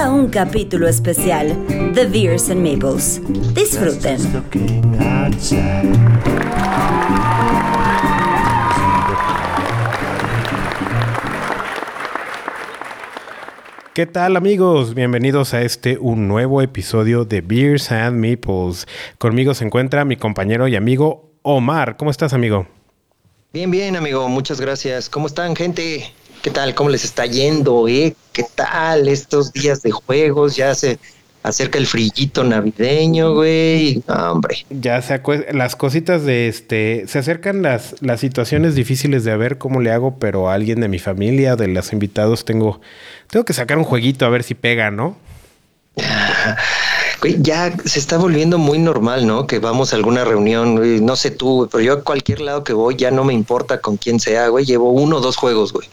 a un capítulo especial de Beers and Maples. Disfruten. ¿Qué tal amigos? Bienvenidos a este un nuevo episodio de Beers and Meeples. Conmigo se encuentra mi compañero y amigo Omar. ¿Cómo estás, amigo? Bien, bien, amigo. Muchas gracias. ¿Cómo están, gente? ¿Qué tal? ¿Cómo les está yendo? Eh? ¿Qué tal estos días de juegos? Ya se acerca el frillito navideño, güey. hombre. Ya se las cositas de este, se acercan las, las situaciones difíciles de a ver cómo le hago, pero a alguien de mi familia, de los invitados, tengo, tengo que sacar un jueguito a ver si pega, ¿no? Ya se está volviendo muy normal, ¿no? Que vamos a alguna reunión, no sé tú, pero yo a cualquier lado que voy ya no me importa con quién sea, güey, llevo uno o dos juegos, güey.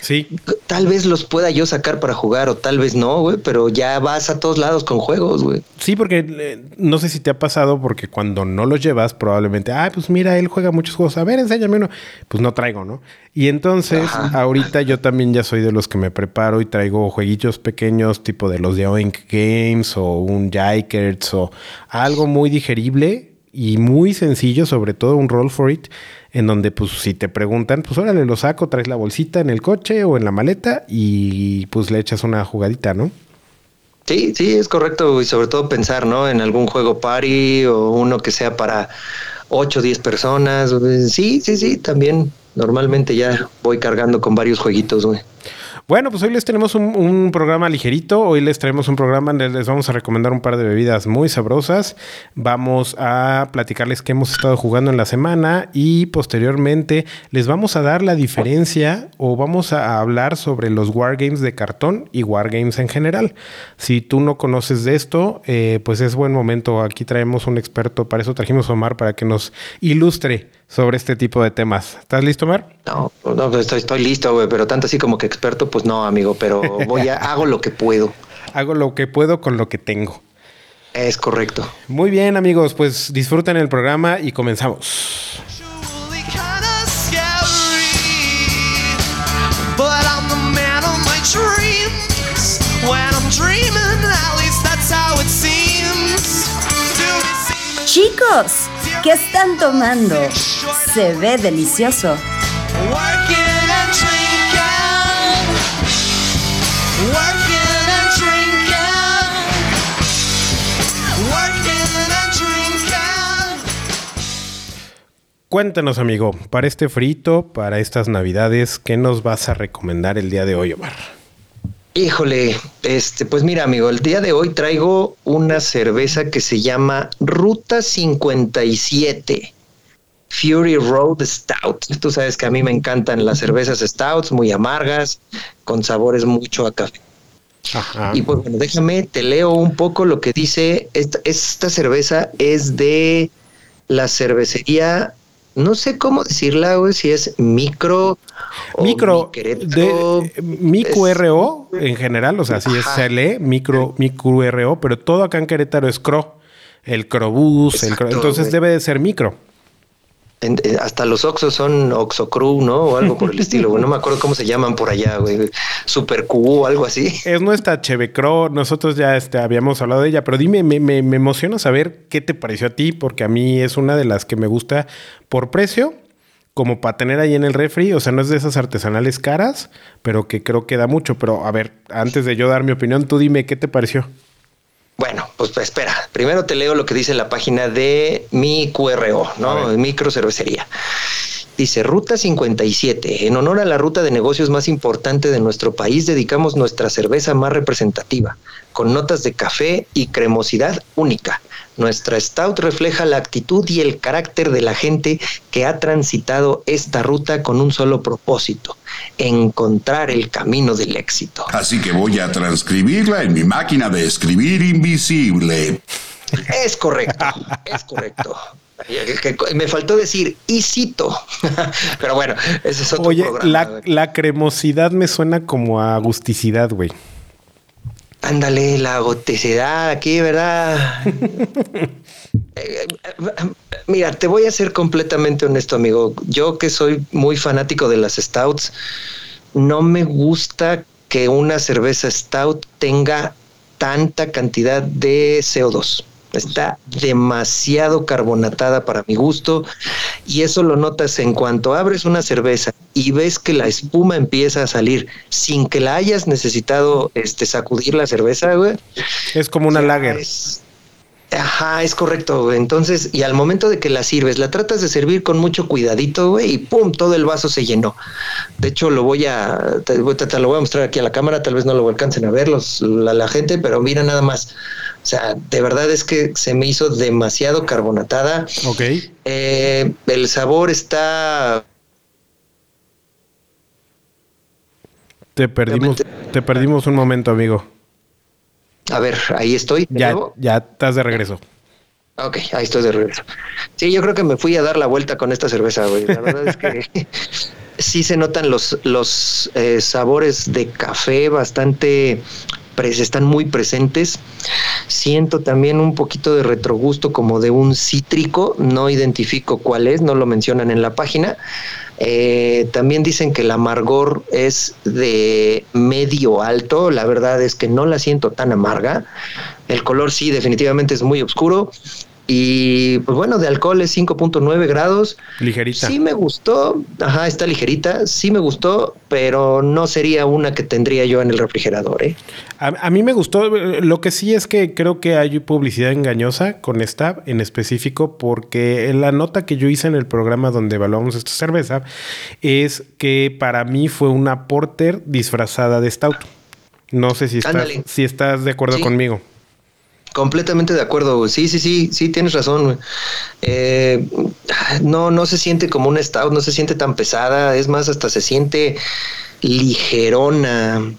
Sí. Tal vez los pueda yo sacar para jugar o tal vez no, güey, pero ya vas a todos lados con juegos, güey. Sí, porque eh, no sé si te ha pasado, porque cuando no los llevas, probablemente, ah, pues mira, él juega muchos juegos, a ver, enséñame uno. Pues no traigo, ¿no? Y entonces, ahorita yo también ya soy de los que me preparo y traigo jueguitos pequeños, tipo de los de Oink Games o un Jikers o algo muy digerible y muy sencillo, sobre todo un Roll for It, en donde pues si te preguntan, pues órale, lo saco, traes la bolsita en el coche o en la maleta y pues le echas una jugadita, ¿no? Sí, sí, es correcto y sobre todo pensar, ¿no? En algún juego party o uno que sea para 8 o 10 personas. Sí, sí, sí, también normalmente ya voy cargando con varios jueguitos, güey. Bueno, pues hoy les tenemos un, programa ligerito. Hoy les traemos un programa donde les vamos a recomendar un par de bebidas muy sabrosas. Vamos a platicarles qué hemos estado jugando en la semana y posteriormente les vamos a dar la diferencia o vamos a hablar sobre los wargames de cartón y wargames en general. Si tú no conoces de esto, eh, pues es buen momento. Aquí traemos un experto. Para eso trajimos a Omar para que nos ilustre sobre este tipo de temas. ¿Estás listo, Mar? No, no pues estoy, estoy listo, güey, pero tanto así como que experto, pues no, amigo, pero voy a, hago lo que puedo. Hago lo que puedo con lo que tengo. Es correcto. Muy bien, amigos, pues disfruten el programa y comenzamos. Chicos, ¿qué están tomando? Se ve delicioso. Cuéntanos, amigo, para este frito, para estas navidades, ¿qué nos vas a recomendar el día de hoy, Omar? Híjole, este, pues mira, amigo, el día de hoy traigo una cerveza que se llama Ruta 57. Fury Road Stout. Tú sabes que a mí me encantan las cervezas stouts, muy amargas, con sabores mucho a café. Y pues bueno, déjame, te leo un poco lo que dice. Esta, esta cerveza es de la cervecería no sé cómo decirla, güey, si es micro. Micro. De, micro RO en general, o sea, si es, se lee micro, micro RO, pero todo acá en Querétaro es CRO. El Crobús, el entonces debe de ser micro. Hasta los Oxos son Oxocru, ¿no? O algo por el estilo, No me acuerdo cómo se llaman por allá, güey. Super Q o algo así. Es nuestra Chevecro. Nosotros ya este, habíamos hablado de ella, pero dime, me, me, me emociona saber qué te pareció a ti, porque a mí es una de las que me gusta por precio, como para tener ahí en el refri. O sea, no es de esas artesanales caras, pero que creo que da mucho. Pero a ver, antes de yo dar mi opinión, tú dime qué te pareció. Bueno, pues, espera. Primero te leo lo que dice la página de mi QRO, ¿no? Micro cervecería. Dice Ruta 57. En honor a la ruta de negocios más importante de nuestro país, dedicamos nuestra cerveza más representativa, con notas de café y cremosidad única. Nuestra stout refleja la actitud y el carácter de la gente que ha transitado esta ruta con un solo propósito, encontrar el camino del éxito. Así que voy a transcribirla en mi máquina de escribir invisible. Es correcto, es correcto. Me faltó decir y cito, pero bueno, ese es otro Oye, La, la cremosidad me suena como a agusticidad, güey. Ándale, la goticidad aquí, ¿verdad? Eh, mira, te voy a ser completamente honesto, amigo. Yo que soy muy fanático de las stouts, no me gusta que una cerveza stout tenga tanta cantidad de CO2. Está demasiado carbonatada para mi gusto y eso lo notas en cuanto abres una cerveza y ves que la espuma empieza a salir sin que la hayas necesitado este sacudir la cerveza, güey. Es como una lager. Ajá, es correcto. Entonces, y al momento de que la sirves, la tratas de servir con mucho cuidadito, güey, y pum, todo el vaso se llenó. De hecho, lo voy a, te, lo voy a mostrar aquí a la cámara, tal vez no lo alcancen a ver los, la, gente, pero mira nada más. O sea, de verdad es que se me hizo demasiado carbonatada. Ok. Eh, el sabor está Te perdimos, te perdimos un momento, amigo. A ver, ahí estoy. Ya, ya estás de regreso. Ok, ahí estoy de regreso. Sí, yo creo que me fui a dar la vuelta con esta cerveza, güey. La verdad es que sí se notan los, los eh, sabores de café bastante están muy presentes. Siento también un poquito de retrogusto como de un cítrico, no identifico cuál es, no lo mencionan en la página. Eh, también dicen que el amargor es de medio alto, la verdad es que no la siento tan amarga. El color sí, definitivamente es muy oscuro y pues bueno, de alcohol es 5.9 grados. Ligerita. Sí me gustó, ajá, está ligerita, sí me gustó, pero no sería una que tendría yo en el refrigerador. ¿eh? A, mí me gustó, lo que sí es que creo que hay publicidad engañosa con esta en específico, porque en la nota que yo hice en el programa donde evaluamos esta cerveza es que para mí fue una porter disfrazada de stout. No sé si estás, si estás de acuerdo conmigo. Completamente de acuerdo, Sí, sí, sí, sí, tienes razón. Eh, no, no se siente como un stout, no se siente tan pesada, es más, hasta se siente ligerona.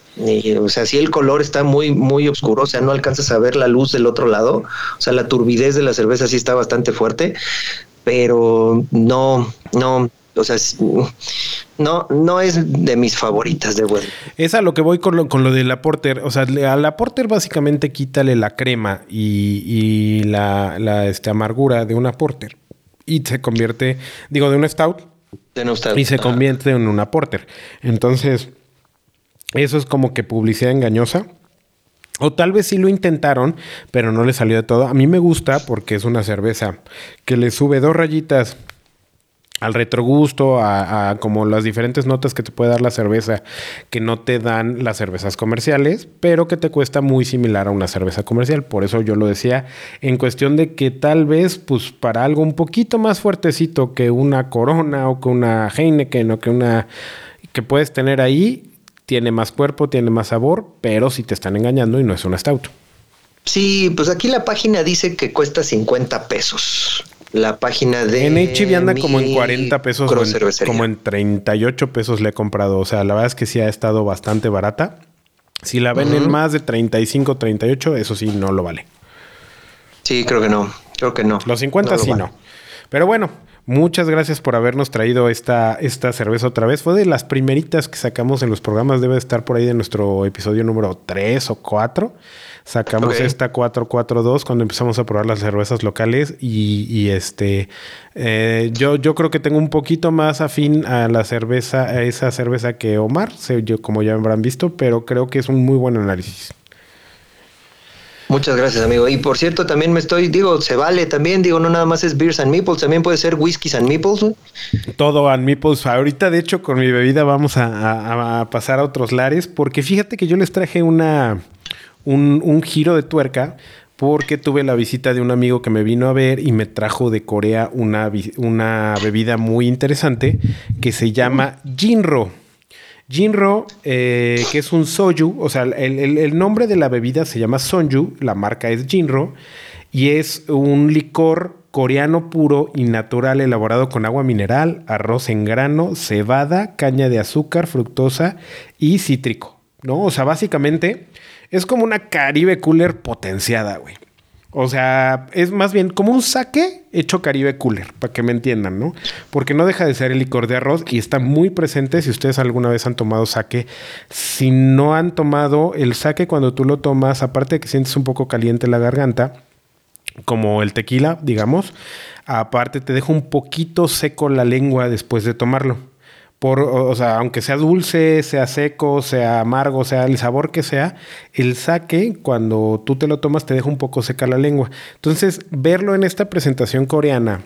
o sea, si el color está muy, muy oscuro, o sea, no alcanzas a ver la luz del otro lado. O sea, la turbidez de la cerveza sí está bastante fuerte, pero no, no, o sea, no, no es de mis favoritas de bueno. Es a lo que voy con lo, con lo de la porter. O sea, a la porter básicamente quítale la crema y, la, la este, amargura de una porter. Y se convierte, digo, de una stout. De una stout. Y se convierte en una porter. Entonces, eso es como que publicidad engañosa. O tal vez sí lo intentaron, pero no le salió de todo. A mí me gusta porque es una cerveza que le sube dos rayitas al retrogusto, a, como las diferentes notas que te puede dar la cerveza que no te dan las cervezas comerciales, pero que te cuesta muy similar a una cerveza comercial. Por eso yo lo decía en cuestión de que tal vez, pues para algo un poquito más fuertecito que una Corona o que una Heineken o que una que puedes tener ahí, tiene más cuerpo, tiene más sabor, pero si te están engañando y no es un stout. Sí, pues aquí la página dice que cuesta 50 pesos la página de. En HB anda como en 40 pesos, como en 38 pesos le he comprado. O sea, la verdad es que sí ha estado bastante barata. Si la ven en más de 35, 38, eso sí no lo vale. Sí, creo que no. Creo que no. Los 50 sí no. Pero bueno, muchas gracias por habernos traído esta, esta cerveza otra vez. Fue de las primeritas que sacamos en los programas. Debe estar por ahí de nuestro episodio número 3 o 4. Sacamos esta 442 cuando empezamos a probar las cervezas locales y, este eh, yo, yo creo que tengo un poquito más afín a la cerveza, a esa cerveza que Omar, yo, como ya habrán visto, pero creo que es un muy buen análisis. Muchas gracias, amigo. Y por cierto, también me estoy, digo, se vale también, digo, no nada más es beers and meeples, también puede ser whiskies and meeples. Todo and meeples. Ahorita, de hecho, con mi bebida vamos a pasar a otros lares, porque fíjate que yo les traje una, un, giro de tuerca porque tuve la visita de un amigo que me vino a ver y me trajo de Corea una, una bebida muy interesante que se llama Jinro. Jinro, eh, que es un soju, o sea, el, nombre de la bebida se llama Sonju, la marca es Jinro, y es un licor coreano puro y natural elaborado con agua mineral, arroz en grano, cebada, caña de azúcar, fructosa y cítrico, ¿no? O sea, básicamente es como una Caribe Cooler potenciada, güey. O sea, es más bien como un saque hecho Caribe Cooler, para que me entiendan, ¿no? Porque no deja de ser el licor de arroz y está muy presente si ustedes alguna vez han tomado saque. Si no han tomado el saque cuando tú lo tomas, aparte de que sientes un poco caliente la garganta, como el tequila, digamos, aparte te deja un poquito seco la lengua después de tomarlo o sea, aunque sea dulce, sea seco, sea amargo, sea el sabor que sea, el sake, cuando tú te lo tomas, te deja un poco seca la lengua. Entonces, verlo en esta presentación coreana,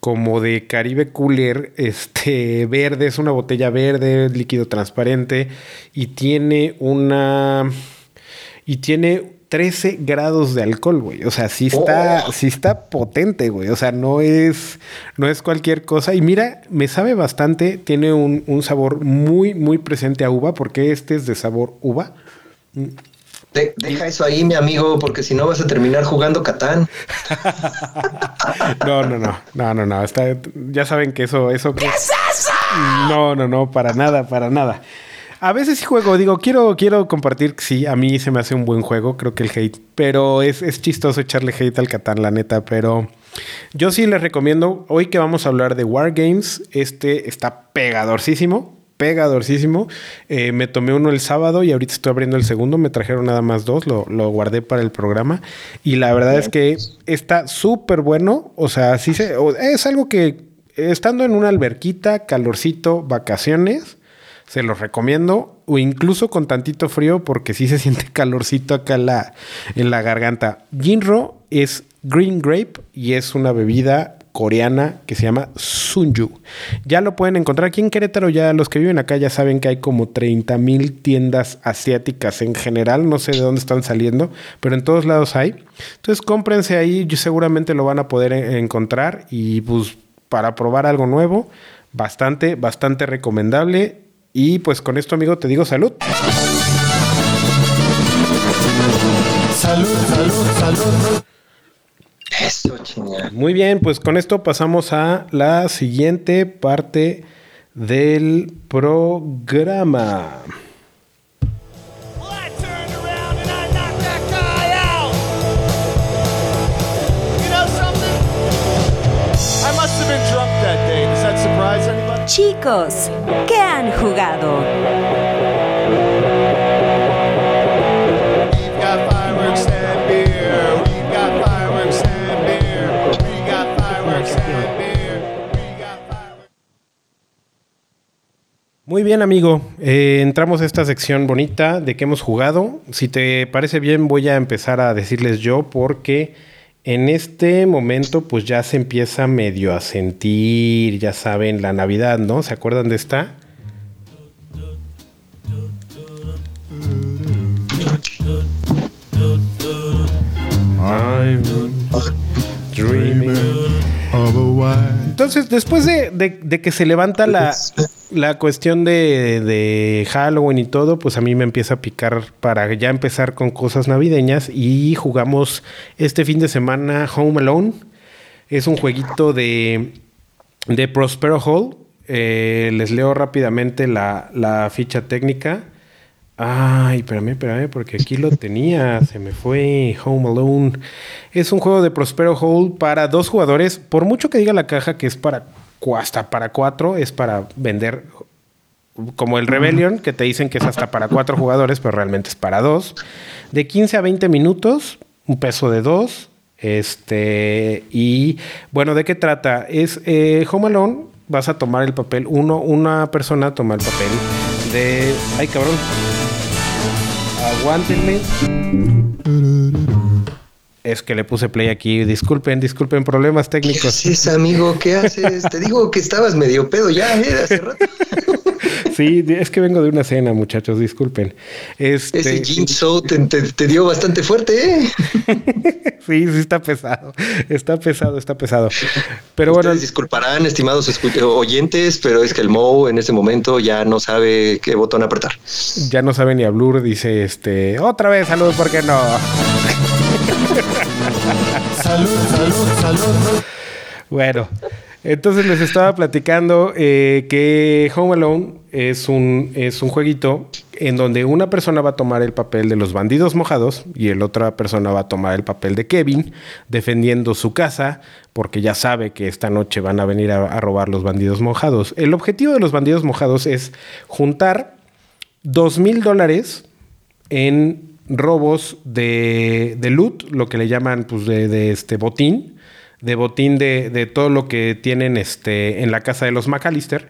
como de Caribe Cooler, este verde, es una botella verde, líquido transparente, y tiene una. Y tiene 13 grados de alcohol, güey. O sea, sí está, oh. sí está potente, güey. O sea, no es, no es cualquier cosa. Y mira, me sabe bastante. Tiene un, un sabor muy, muy presente a uva, porque este es de sabor uva. deja eso ahí, mi amigo, porque si no vas a terminar jugando Catán. no, no, no, no, no, no. Está, ya saben que eso, eso. ¿Qué es eso? No, no, no, para nada, para nada. A veces sí juego, digo, quiero, quiero compartir, sí, a mí se me hace un buen juego, creo que el hate, pero es, es chistoso echarle hate al Catán, la neta, pero yo sí les recomiendo, hoy que vamos a hablar de Wargames, este está pegadorcísimo, pegadorcísimo. Eh, me tomé uno el sábado y ahorita estoy abriendo el segundo. Me trajeron nada más dos, lo, lo guardé para el programa. Y la verdad es que está súper bueno. O sea, sí se, es algo que estando en una alberquita, calorcito, vacaciones, se los recomiendo. O incluso con tantito frío, porque sí se siente calorcito acá en la, en la garganta. Jinro es green grape y es una bebida coreana que se llama Sunju. Ya lo pueden encontrar aquí en Querétaro, ya los que viven acá ya saben que hay como 30 mil tiendas asiáticas en general, no sé de dónde están saliendo, pero en todos lados hay. Entonces cómprense ahí, seguramente lo van a poder encontrar y pues para probar algo nuevo, bastante, bastante recomendable. Y pues con esto, amigo, te digo salud. Salud, salud, salud. Eso, chingada. Muy bien, pues con esto pasamos a la siguiente parte del programa. Chicos, ¿qué han jugado? Muy bien, amigo. Eh, entramos a esta sección bonita de que hemos jugado. Si te parece bien, voy a empezar a decirles yo porque en este momento, pues ya se empieza medio a sentir, ya saben, la Navidad, ¿no? ¿Se acuerdan de esta? Entonces, después de, que se levanta la, la cuestión de, Halloween y todo, pues a mí me empieza a picar para ya empezar con cosas navideñas y jugamos este fin de semana Home Alone. Es un jueguito de, de Prospero Hall. Eh, les leo rápidamente la, la ficha técnica. Ay, espérame, espérame, porque aquí lo tenía, se me fue Home Alone. Es un juego de Prospero Hall para dos jugadores. Por mucho que diga la caja que es para hasta para cuatro, es para vender como el Rebellion, que te dicen que es hasta para cuatro jugadores, pero realmente es para dos. De 15 a 20 minutos, un peso de dos. Este, y bueno, ¿de qué trata? Es eh, Home Alone, vas a tomar el papel, uno, una persona toma el papel de. Ay, cabrón aguántenme. Es que le puse play aquí. Disculpen, disculpen, problemas técnicos. ¿Qué haces, amigo? ¿Qué haces? Te digo que estabas medio pedo ya, ¿eh? Hace rato. Sí, es que vengo de una cena, muchachos, disculpen. Este... Ese Jim Show te, dio bastante fuerte, ¿eh? sí, sí, está pesado. Está pesado, está pesado. Pero bueno. disculparán, estimados oyentes, pero es que el Mo en ese momento ya no sabe qué botón apretar. Ya no sabe ni hablar, dice este. Otra vez, salud, ¿por qué no? salud, salud, salud. Bueno. Entonces les estaba platicando eh, que Home Alone es un, es un jueguito en donde una persona va a tomar el papel de los bandidos mojados y el otra persona va a tomar el papel de Kevin defendiendo su casa porque ya sabe que esta noche van a venir a, robar los bandidos mojados. El objetivo de los bandidos mojados es juntar dos mil dólares en robos de, de, loot, lo que le llaman pues de, de este botín de botín de, todo lo que tienen este, en la casa de los McAllister.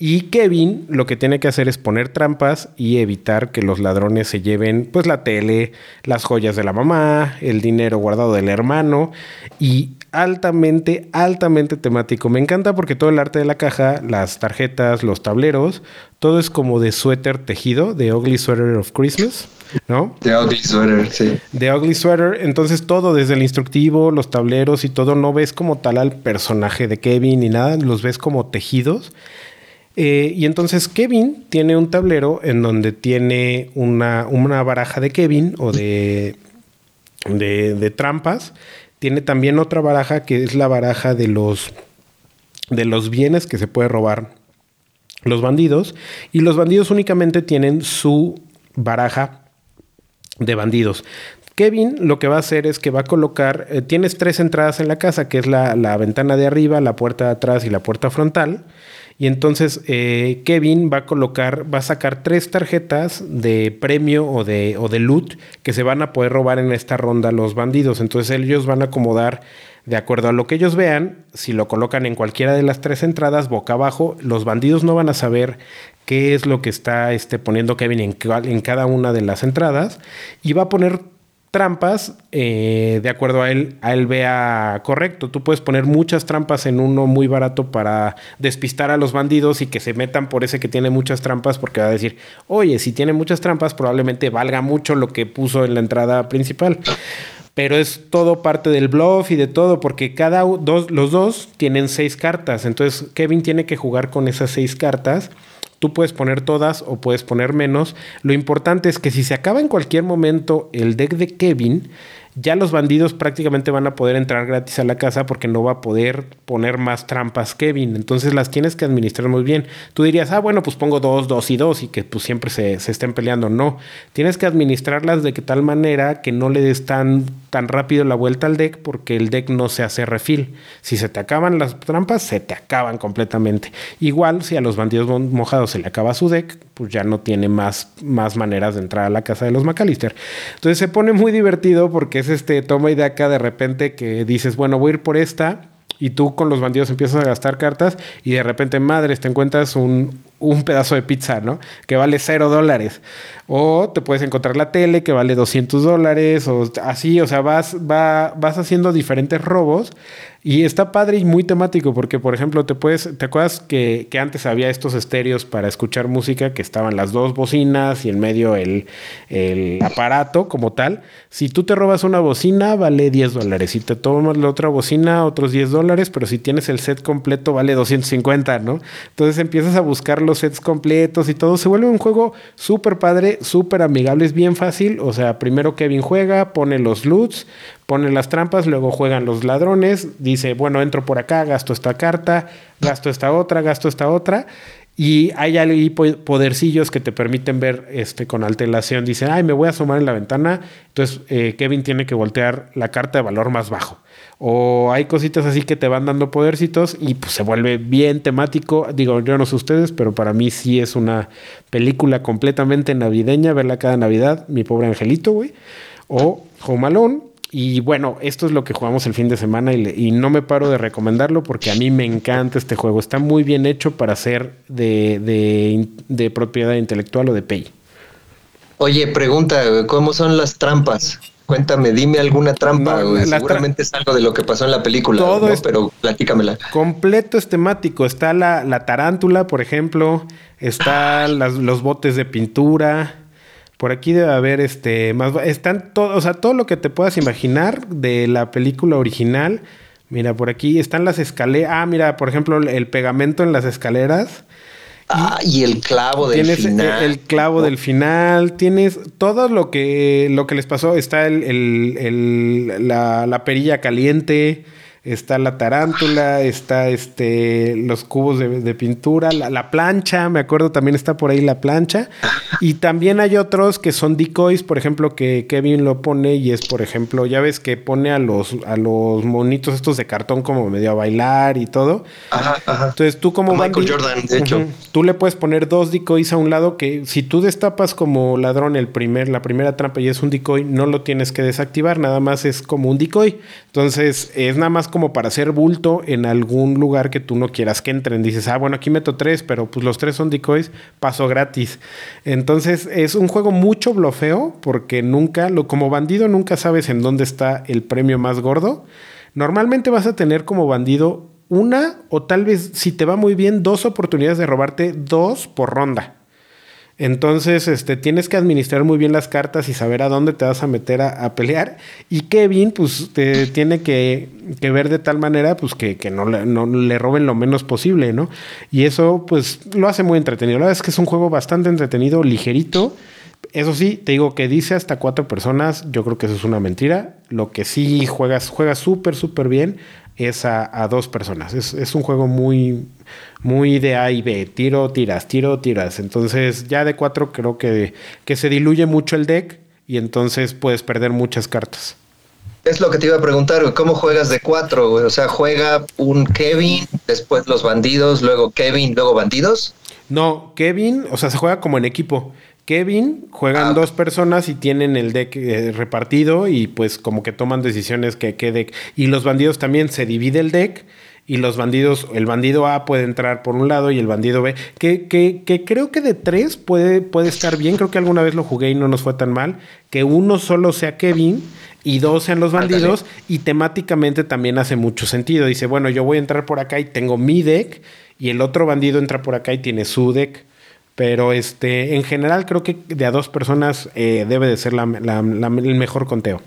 Y Kevin lo que tiene que hacer es poner trampas y evitar que los ladrones se lleven pues la tele, las joyas de la mamá, el dinero guardado del hermano y altamente, altamente temático. Me encanta porque todo el arte de la caja, las tarjetas, los tableros, todo es como de suéter tejido, de Ugly Sweater of Christmas, ¿no? De Ugly Sweater, sí. De Ugly Sweater, entonces todo, desde el instructivo, los tableros y todo, no ves como tal al personaje de Kevin ni nada, los ves como tejidos. Eh, y entonces Kevin tiene un tablero en donde tiene una, una baraja de Kevin o de, de, trampas. Tiene también otra baraja que es la baraja de los, de los bienes que se puede robar los bandidos. Y los bandidos únicamente tienen su baraja de bandidos. Kevin lo que va a hacer es que va a colocar, eh, tienes tres entradas en la casa, que es la, la, ventana de arriba, la puerta de atrás y la puerta frontal. Y entonces eh, Kevin va a colocar, va a sacar tres tarjetas de premio o de, loot que se van a poder robar en esta ronda los bandidos. Entonces ellos van a acomodar de acuerdo a lo que ellos vean, si lo colocan en cualquiera de las tres entradas, boca abajo, los bandidos no van a saber qué es lo que está este, poniendo Kevin en cada una de las entradas y va a poner trampas eh, de acuerdo a él, a él vea correcto. Tú puedes poner muchas trampas en uno muy barato para despistar a los bandidos y que se metan por ese que tiene muchas trampas porque va a decir, oye, si tiene muchas trampas probablemente valga mucho lo que puso en la entrada principal. Pero es todo parte del bluff y de todo, porque cada dos, los dos tienen seis cartas. Entonces Kevin tiene que jugar con esas seis cartas Tú puedes poner todas o puedes poner menos. Lo importante es que si se acaba en cualquier momento el deck de Kevin, ya los bandidos prácticamente van a poder entrar gratis a la casa porque no va a poder poner más trampas Kevin. Entonces las tienes que administrar muy bien. Tú dirías, ah, bueno, pues pongo dos, dos y dos y que pues siempre se, se estén peleando. No, tienes que administrarlas de tal manera que no le des tan, tan rápido la vuelta al deck porque el deck no se hace refil. Si se te acaban las trampas, se te acaban completamente. Igual si a los bandidos mojados se le acaba su deck, pues ya no tiene más, más maneras de entrar a la casa de los McAllister. Entonces se pone muy divertido porque es este toma y de acá de repente que dices, bueno, voy a ir por esta y tú con los bandidos empiezas a gastar cartas y de repente, madres, te encuentras un, un pedazo de pizza, ¿no? Que vale cero dólares. O te puedes encontrar la tele que vale 200 dólares o así, o sea, vas, va, vas haciendo diferentes robos y está padre y muy temático porque, por ejemplo, te puedes, ¿te acuerdas que, que, antes había estos estéreos para escuchar música que estaban las dos bocinas y en medio el, el aparato como tal? Si tú te robas una bocina, vale 10 dólares. Si te tomas la otra bocina, otros 10 dólares, pero si tienes el set completo, vale 250, ¿no? Entonces empiezas a buscar los sets completos y todo. Se vuelve un juego súper padre, súper amigable, es bien fácil. O sea, primero Kevin juega, pone los loots, pone las trampas, luego juegan los ladrones, dice, bueno, entro por acá, gasto esta carta, gasto esta otra, gasto esta otra. Y hay ahí podercillos que te permiten ver este, con alteración. Dice, ay, me voy a asomar en la ventana. Entonces eh, Kevin tiene que voltear la carta de valor más bajo. O hay cositas así que te van dando podercitos y pues se vuelve bien temático. Digo, yo no sé ustedes, pero para mí sí es una película completamente navideña, verla cada Navidad. Mi pobre angelito, güey. O Home y bueno, esto es lo que jugamos el fin de semana y, no me paro de recomendarlo porque a mí me encanta este juego. Está muy bien hecho para ser de, propiedad intelectual o de pay. Oye, pregunta, ¿cómo son las trampas? Cuéntame, dime alguna trampa, Seguramente es algo de lo que pasó en la película, Todo pero platícamela. Completo es temático. Está la, tarántula, por ejemplo. Están los botes de pintura. Por aquí debe haber este más están todo, o sea, todo lo que te puedas imaginar de la película original. Mira, por aquí están las escaleras. Ah, mira, por ejemplo, el pegamento en las escaleras. Ah, y el clavo del tienes final. El, clavo del final. Tienes todo lo que, lo que les pasó. Está el, el, la, la perilla caliente está la tarántula, está este, los cubos de, pintura, la, plancha, me acuerdo también está por ahí la plancha. Y también hay otros que son decoys, por ejemplo, que Kevin lo pone y es, por ejemplo, ya ves que pone a los, a los monitos estos de cartón como medio a bailar y todo. Entonces tú como... Michael Jordan, de hecho. Tú le puedes poner dos decoys a un lado que si tú destapas como ladrón el primer, la primera trampa y es un decoy, no lo tienes que desactivar, nada más es como un decoy. Entonces es nada más como como para hacer bulto en algún lugar que tú no quieras que entren. Dices, ah, bueno, aquí meto tres, pero pues los tres son decoys, paso gratis. Entonces es un juego mucho blofeo porque nunca, lo, como bandido nunca sabes en dónde está el premio más gordo. Normalmente vas a tener como bandido una o tal vez, si te va muy bien, dos oportunidades de robarte dos por ronda. Entonces, este, tienes que administrar muy bien las cartas y saber a dónde te vas a meter a, pelear. Y Kevin, pues, te tiene que, ver de tal manera, pues, que, no, le, no, le, roben lo menos posible, ¿no? Y eso, pues, lo hace muy entretenido. La verdad es que es un juego bastante entretenido, ligerito. Eso sí, te digo que dice hasta cuatro personas. Yo creo que eso es una mentira. Lo que sí juegas, juegas súper, súper bien es a, dos personas. Es, es un juego muy, muy de A y B, tiro, tiras, tiro, tiras. Entonces ya de cuatro creo que, que se diluye mucho el deck y entonces puedes perder muchas cartas. Es lo que te iba a preguntar, ¿cómo juegas de cuatro? O sea, ¿juega un Kevin, después los bandidos, luego Kevin, luego bandidos? No, Kevin, o sea, se juega como en equipo. Kevin juegan ah, dos personas y tienen el deck eh, repartido y pues como que toman decisiones que qué deck. Y los bandidos también se divide el deck y los bandidos, el bandido A puede entrar por un lado y el bandido B, que, que, que, creo que de tres puede, puede estar bien, creo que alguna vez lo jugué y no nos fue tan mal, que uno solo sea Kevin y dos sean los bandidos y temáticamente también hace mucho sentido. Dice, bueno, yo voy a entrar por acá y tengo mi deck y el otro bandido entra por acá y tiene su deck. Pero este, en general creo que de a dos personas eh, debe de ser la, el mejor conteo.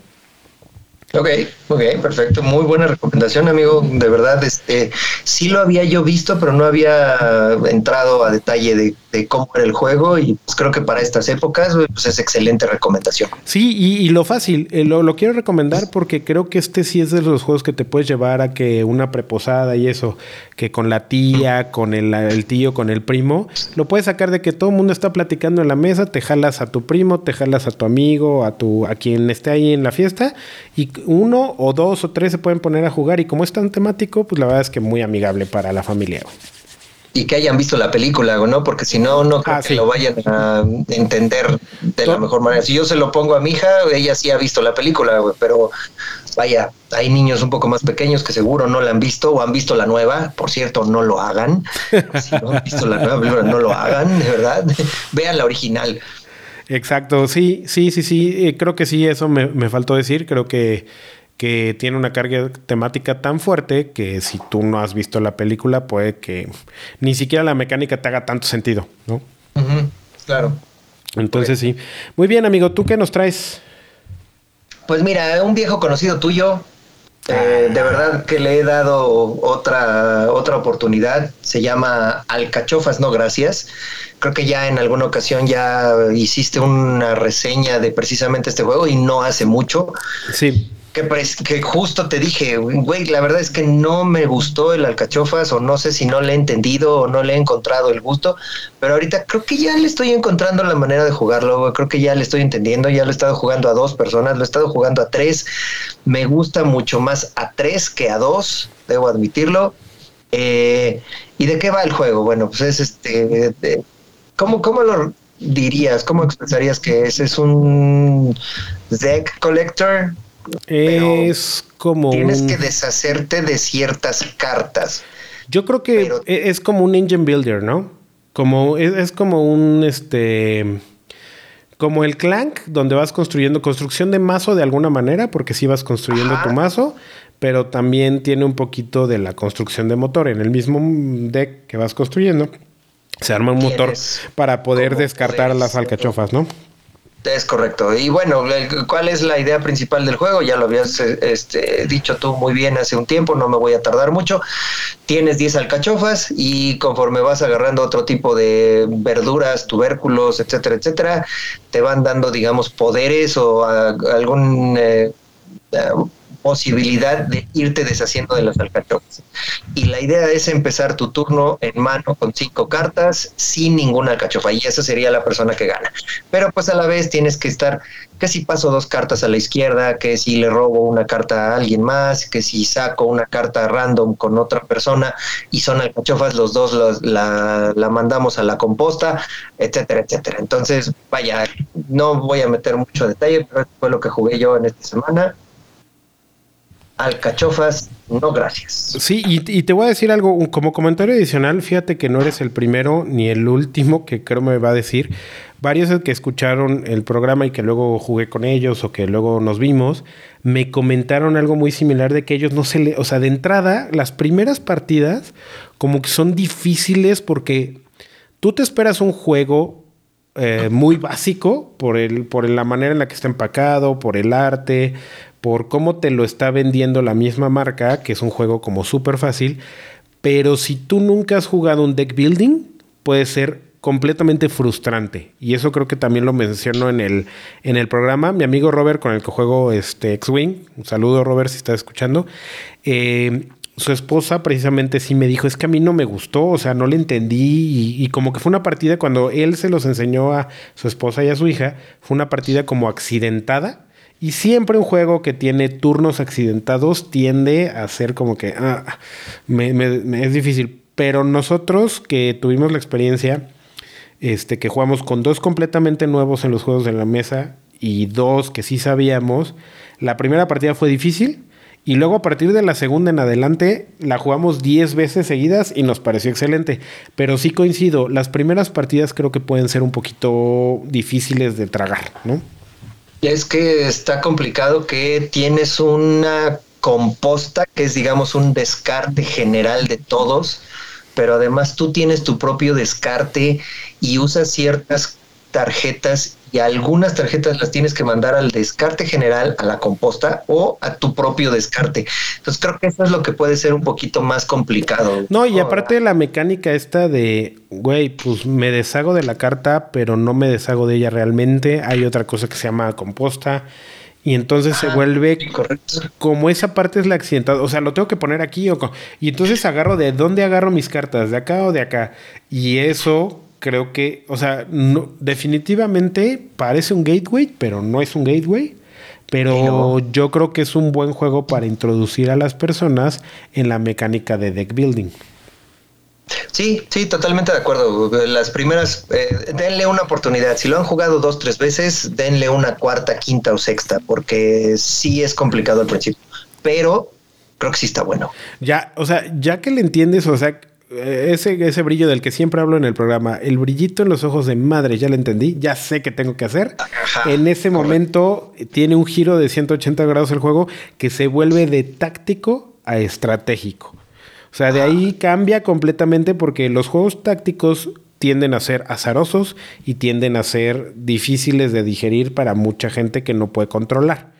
Ok, ok, perfecto. Muy buena recomendación, amigo. De verdad, este, sí lo había yo visto, pero no había entrado a detalle de, cómo era el juego y pues creo que para estas épocas pues es excelente recomendación. Sí, y, lo fácil, eh, lo, lo, quiero recomendar porque creo que este sí es de los juegos que te puedes llevar a que una preposada y eso, que con la tía, con el, el tío, con el primo, lo puedes sacar de que todo el mundo está platicando en la mesa, te jalas a tu primo, te jalas a tu amigo, a tu, a quien esté ahí en la fiesta y uno o dos o tres se pueden poner a jugar y como es tan temático, pues la verdad es que muy amigable para la familia. Y que hayan visto la película, ¿no? Porque si no, no creo ah, que lo vayan a entender de la mejor manera. Si yo se lo pongo a mi hija, ella sí ha visto la película, pero vaya, hay niños un poco más pequeños que seguro no la han visto o han visto la nueva. Por cierto, no lo hagan. Si no han visto la nueva película, no lo hagan, de verdad. Vean la original. Exacto, sí, sí, sí, sí, eh, creo que sí, eso me, faltó decir, creo que, que, tiene una carga temática tan fuerte que si tú no has visto la película puede que ni siquiera la mecánica te haga tanto sentido, ¿no? claro. Entonces sí. Muy bien, amigo, ¿tú qué nos traes? Pues mira, un viejo conocido tuyo, eh, de verdad que le he dado otra, otra oportunidad. Se llama Alcachofas, no gracias. Creo que ya en alguna ocasión ya hiciste una reseña de precisamente este juego y no hace mucho. Sí que, justo te dije, güey, la verdad es que no me gustó el alcachofas o no sé si no le he entendido o no le he encontrado el gusto, pero ahorita creo que ya le estoy encontrando la manera de jugarlo, creo que ya le estoy entendiendo, ya lo he estado jugando a dos personas, lo he estado jugando a tres, me gusta mucho más a tres que a dos, debo admitirlo. Eh, ¿Y de qué va el juego? Bueno, pues es este, ¿cómo, ¿cómo lo dirías? ¿Cómo expresarías que es? ¿Es un deck collector? Es como. Tienes que deshacerte de ciertas cartas. Yo creo que e, es como un engine builder, ¿no? Como es, como un este. Como el clank, donde vas construyendo construcción de mazo de alguna manera, porque sí vas construyendo tu mazo, pero también tiene un poquito de la construcción de motor. En el mismo deck que vas construyendo, se arma un motor para poder descartar las alcachofas, ¿no? Es correcto. Y bueno, ¿cuál es la idea principal del juego? Ya lo habías este, dicho tú muy bien hace un tiempo, no me voy a tardar mucho. Tienes 10 alcachofas y conforme vas agarrando otro tipo de verduras, tubérculos, etcétera, etcétera, te van dando, digamos, poderes o algún... Eh, posibilidad de irte deshaciendo de las alcachofas. Y la idea es empezar tu turno en mano con cinco cartas sin ninguna alcachofa y esa sería la persona que gana. Pero pues a la vez tienes que estar que si paso dos cartas a la izquierda, que si le robo una carta a alguien más, que si saco una carta random con otra persona y son alcachofas, los dos la, la mandamos a la composta, etcétera, etcétera. Entonces, vaya, no voy a meter mucho detalle, pero fue lo que jugué yo en esta semana alcachofas, no gracias. Sí, y, te voy a decir algo, como comentario adicional, fíjate que no eres el primero ni el último que creo me va a decir. Varios que escucharon el programa y que luego jugué con ellos o que luego nos vimos, me comentaron algo muy similar de que ellos no se le, o sea, de entrada, las primeras partidas como que son difíciles porque tú te esperas un juego eh, muy básico por, el, por la manera en la que está empacado, por el arte, por cómo te lo está vendiendo la misma marca, que es un juego como súper fácil. Pero si tú nunca has jugado un deck building, puede ser completamente frustrante. Y eso creo que también lo menciono en el, en el programa. Mi amigo Robert, con el que juego este X-Wing, un saludo Robert si estás escuchando. Eh, su esposa precisamente sí me dijo, es que a mí no me gustó, o sea, no le entendí y, como que fue una partida cuando él se los enseñó a su esposa y a su hija, fue una partida como accidentada. Y siempre un juego que tiene turnos accidentados tiende a ser como que ah, me, es difícil. Pero nosotros que tuvimos la experiencia, este, que jugamos con dos completamente nuevos en los juegos de la mesa y dos que sí sabíamos, la primera partida fue difícil y luego a partir de la segunda en adelante la jugamos 10 veces seguidas y nos pareció excelente. Pero sí coincido, las primeras partidas creo que pueden ser un poquito difíciles de tragar, ¿no? Es que está complicado que tienes una composta que es digamos un descarte general de todos, pero además tú tienes tu propio descarte y usas ciertas tarjetas y algunas tarjetas las tienes que mandar al descarte general, a la composta o a tu propio descarte. Entonces creo que eso es lo que puede ser un poquito más complicado. No, y aparte la mecánica esta de, güey, pues me deshago de la carta, pero no me deshago de ella realmente. Hay otra cosa que se llama composta. Y entonces se vuelve como esa parte es la accidentada. O sea, lo tengo que poner aquí o... Y entonces agarro de dónde agarro mis cartas, de acá o de acá. Y eso creo que, o sea, no, definitivamente parece un gateway, pero no es un gateway. Pero yo creo que es un buen juego para introducir a las personas en la mecánica de deck building. Sí, sí, totalmente de acuerdo. Las primeras, eh, denle una oportunidad. Si lo han jugado dos, tres veces, denle una cuarta, quinta o sexta, porque sí es complicado al principio. Pero creo que sí está bueno. Ya, o sea, ya que le entiendes, o sea, ese, ese brillo del que siempre hablo en el programa, el brillito en los ojos de madre, ya lo entendí, ya sé qué tengo que hacer. en ese momento tiene un giro de 180 grados el juego que se vuelve de táctico a estratégico. O sea, de ahí cambia completamente porque los juegos tácticos tienden a ser azarosos y tienden a ser difíciles de digerir para mucha gente que no puede controlar.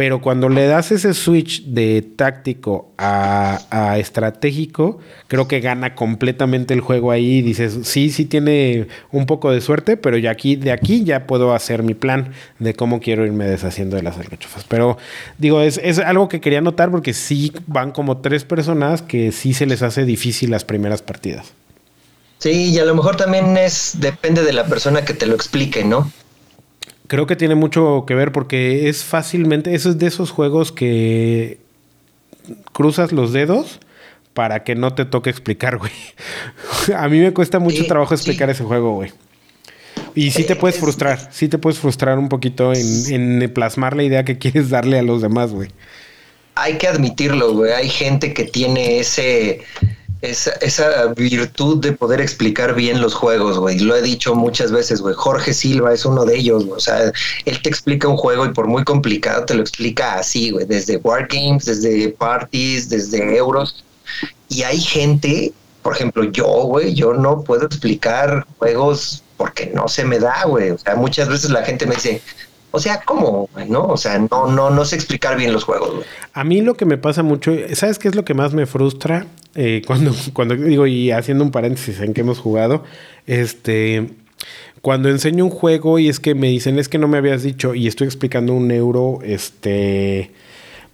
Pero cuando le das ese switch de táctico a, estratégico, creo que gana completamente el juego ahí. Dices, sí, sí tiene un poco de suerte, pero ya aquí, de aquí ya puedo hacer mi plan de cómo quiero irme deshaciendo de las alcachofas. Pero digo, es, es algo que quería notar porque sí van como tres personas que sí se les hace difícil las primeras partidas. Sí, y a lo mejor también es, depende de la persona que te lo explique, ¿no? Creo que tiene mucho que ver porque es fácilmente, eso es de esos juegos que cruzas los dedos para que no te toque explicar, güey. A mí me cuesta mucho trabajo explicar ese juego, güey. Y sí te puedes frustrar, sí te puedes frustrar un poquito en, en plasmar la idea que quieres darle a los demás, güey. Hay que admitirlo, güey. Hay gente que tiene ese esa, esa virtud de poder explicar bien los juegos, güey. Lo he dicho muchas veces, güey. Jorge Silva es uno de ellos, O sea, él te explica un juego y por muy complicado te lo explica así, güey. Desde Wargames, desde parties, desde euros. Y hay gente, por ejemplo, yo, güey, yo no puedo explicar juegos porque no se me da, güey. O sea, muchas veces la gente me dice, o sea, ¿cómo? ¿No? O sea, no, no, no sé explicar bien los juegos. Güey. A mí lo que me pasa mucho, ¿sabes qué es lo que más me frustra? Eh, cuando, cuando digo, y haciendo un paréntesis en que hemos jugado, este, cuando enseño un juego y es que me dicen, es que no me habías dicho, y estoy explicando un euro, este,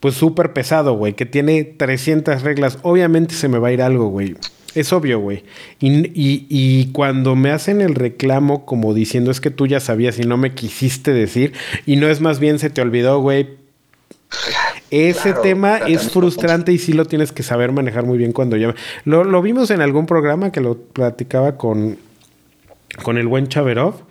pues súper pesado, güey, que tiene 300 reglas, obviamente se me va a ir algo, güey. Es obvio, güey. Y, cuando me hacen el reclamo como diciendo es que tú ya sabías y no me quisiste decir, y no es más bien se te olvidó, güey. Ese tema es frustrante y sí lo tienes que saber manejar muy bien cuando llama. Lo, lo vimos en algún programa que lo platicaba con, con el buen Chaverov.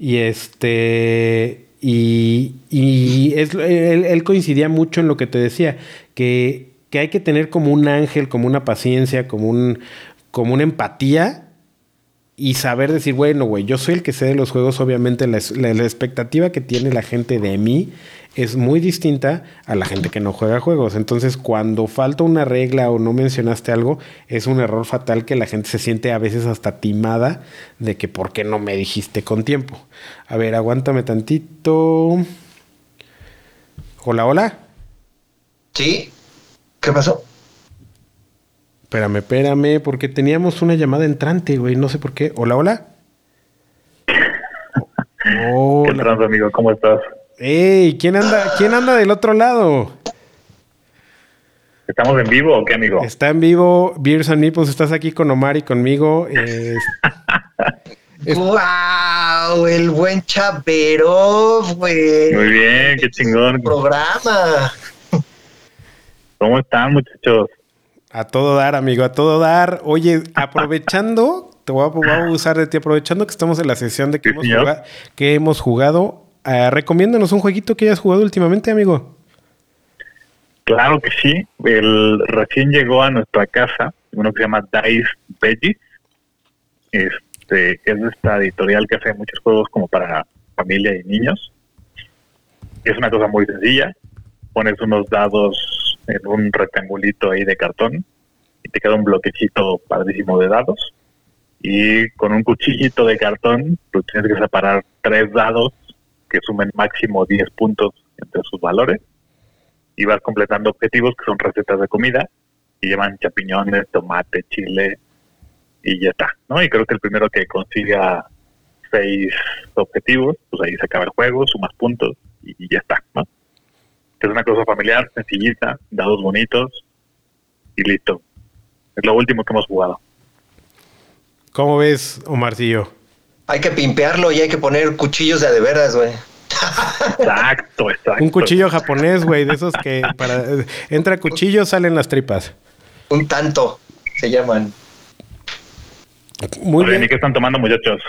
Y este. Y, y es, él, él, coincidía mucho en lo que te decía, que que hay que tener como un ángel, como una paciencia, como, un, como una empatía y saber decir, bueno, güey, yo soy el que sé de los juegos, obviamente la, la, expectativa que tiene la gente de mí es muy distinta a la gente que no juega juegos. Entonces, cuando falta una regla o no mencionaste algo, es un error fatal que la gente se siente a veces hasta timada de que por qué no me dijiste con tiempo. A ver, aguántame tantito. Hola, hola. Sí. ¿Qué pasó? Espérame, espérame, porque teníamos una llamada entrante, güey, no sé por qué. Hola, hola. Hola. ¿Qué tal, amigo? ¿Cómo estás? Ey, ¿quién anda, ¿quién anda del otro lado? ¿Estamos en vivo o qué, amigo? Está en vivo, Beers and Nipples, estás aquí con Omar y conmigo. ¡Wow! El buen Chaperov, güey. Muy bien, qué chingón. Programa. ¿Cómo están, muchachos? A todo dar, amigo, a todo dar. Oye, aprovechando, te voy a, usar de ti, aprovechando que estamos en la sesión de que, hemos, jugado, que hemos jugado, uh, recomiéndanos un jueguito que hayas jugado últimamente, amigo. Claro que sí. El, recién llegó a nuestra casa uno que se llama Dice Veggies. Este, es esta editorial que hace muchos juegos como para familia y niños. Es una cosa muy sencilla. Pones unos dados en un rectangulito ahí de cartón y te queda un bloquecito padrísimo de dados. Y con un cuchillito de cartón, tú tienes que separar tres dados que sumen máximo 10 puntos entre sus valores y vas completando objetivos que son recetas de comida y llevan champiñones, tomate, chile y ya está, ¿no? Y creo que el primero que consiga seis objetivos, pues ahí se acaba el juego, sumas puntos y, ya está, ¿no? Es una cosa familiar, sencillita, dados bonitos y listo. Es lo último que hemos jugado. ¿Cómo ves, Omarcillo? Hay que pimpearlo y hay que poner cuchillos de de veras, güey. Exacto, exacto. Un cuchillo japonés, güey, de esos que para entra cuchillo salen las tripas. Un tanto se llaman. Muy bien. ¿Y qué están tomando, muchachos?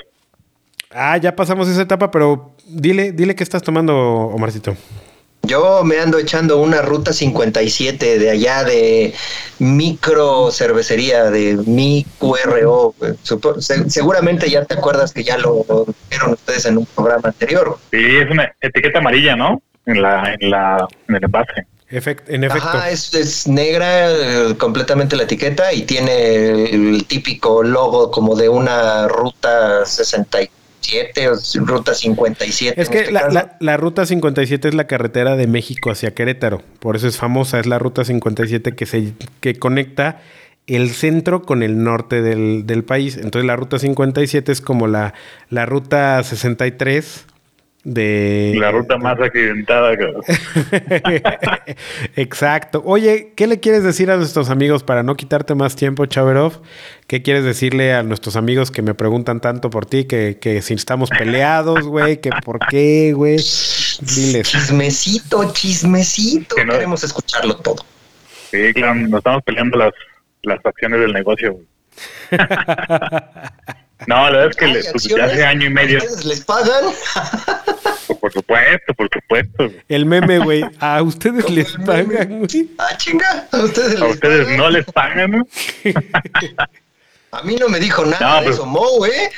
Ah, ya pasamos esa etapa, pero dile, dile qué estás tomando, Omarcito. Yo me ando echando una ruta 57 de allá de micro cervecería, de mi QRO. seguramente ya te acuerdas que ya lo vieron ustedes en un programa anterior. Sí, es una etiqueta amarilla, ¿no? En la, en la, en el envase. en efecto. Ajá, es, es negra eh, completamente la etiqueta y tiene el típico logo como de una ruta 64 o ruta 57. Es que este la, la, ruta 57 es la carretera de México hacia Querétaro, por eso es famosa, es la ruta 57 que, se, que conecta el centro con el norte del, del país. Entonces la ruta 57 es como la, la ruta 63 de... La ruta más accidentada. Exacto. Oye, ¿qué le quieres decir a nuestros amigos para no quitarte más tiempo, Chaverov? ¿Qué quieres decirle a nuestros amigos que me preguntan tanto por ti, que, que si estamos peleados, güey, que por qué, güey? Diles. Chismecito, chismecito. Queremos escucharlo todo. Sí, claro, nos estamos peleando las, las acciones del negocio. No, la verdad es que le, pues, hace año y medio. ¿Ustedes les pagan? Por supuesto, por supuesto. El meme, güey. ¿A ustedes les pagan, güey? Ah, chinga. ¿A ustedes, ¿A ustedes no les pagan, no? A mí no me dijo nada de eso, Mo, ¿eh?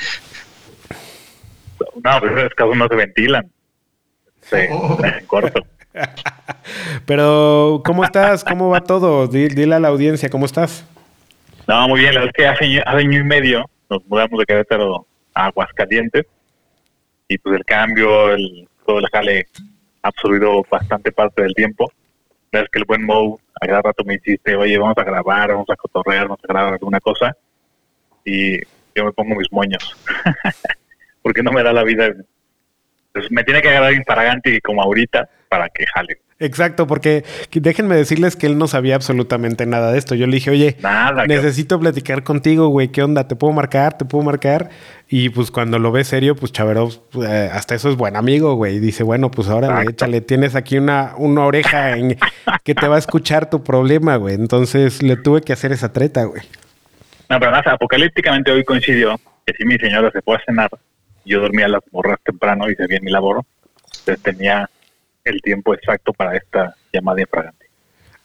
No, pero esos casos no se ventilan. Sí, oh. en corto. Pero, ¿cómo estás? ¿Cómo va todo? Dile a la audiencia, ¿cómo estás? No, muy bien. La verdad es que hace, hace año y medio nos mudamos de Querétaro a Aguascalientes y pues el cambio, el, todo el jale ha absorbido bastante parte del tiempo. La que el buen Mo a cada rato me hiciste, oye, vamos a grabar, vamos a cotorrear, vamos a grabar alguna cosa y yo me pongo mis moños porque no me da la vida. Pues me tiene que agarrar Imparaganti como ahorita para que jale. Exacto, porque déjenme decirles que él no sabía absolutamente nada de esto. Yo le dije, oye, necesito platicar contigo, güey, ¿qué onda? ¿Te puedo marcar? ¿Te puedo marcar? Y pues cuando lo ve serio, pues Chaverov, eh, hasta eso es buen amigo, güey. Dice, bueno, pues ahora échale, tienes aquí una, una oreja en, que te va a escuchar tu problema, güey. Entonces le tuve que hacer esa treta, güey. No, pero más apocalípticamente hoy coincidió que si mi señora se fue a cenar, yo dormía a las morras temprano, y se bien mi labor, entonces tenía el tiempo exacto para esta llamada infragante.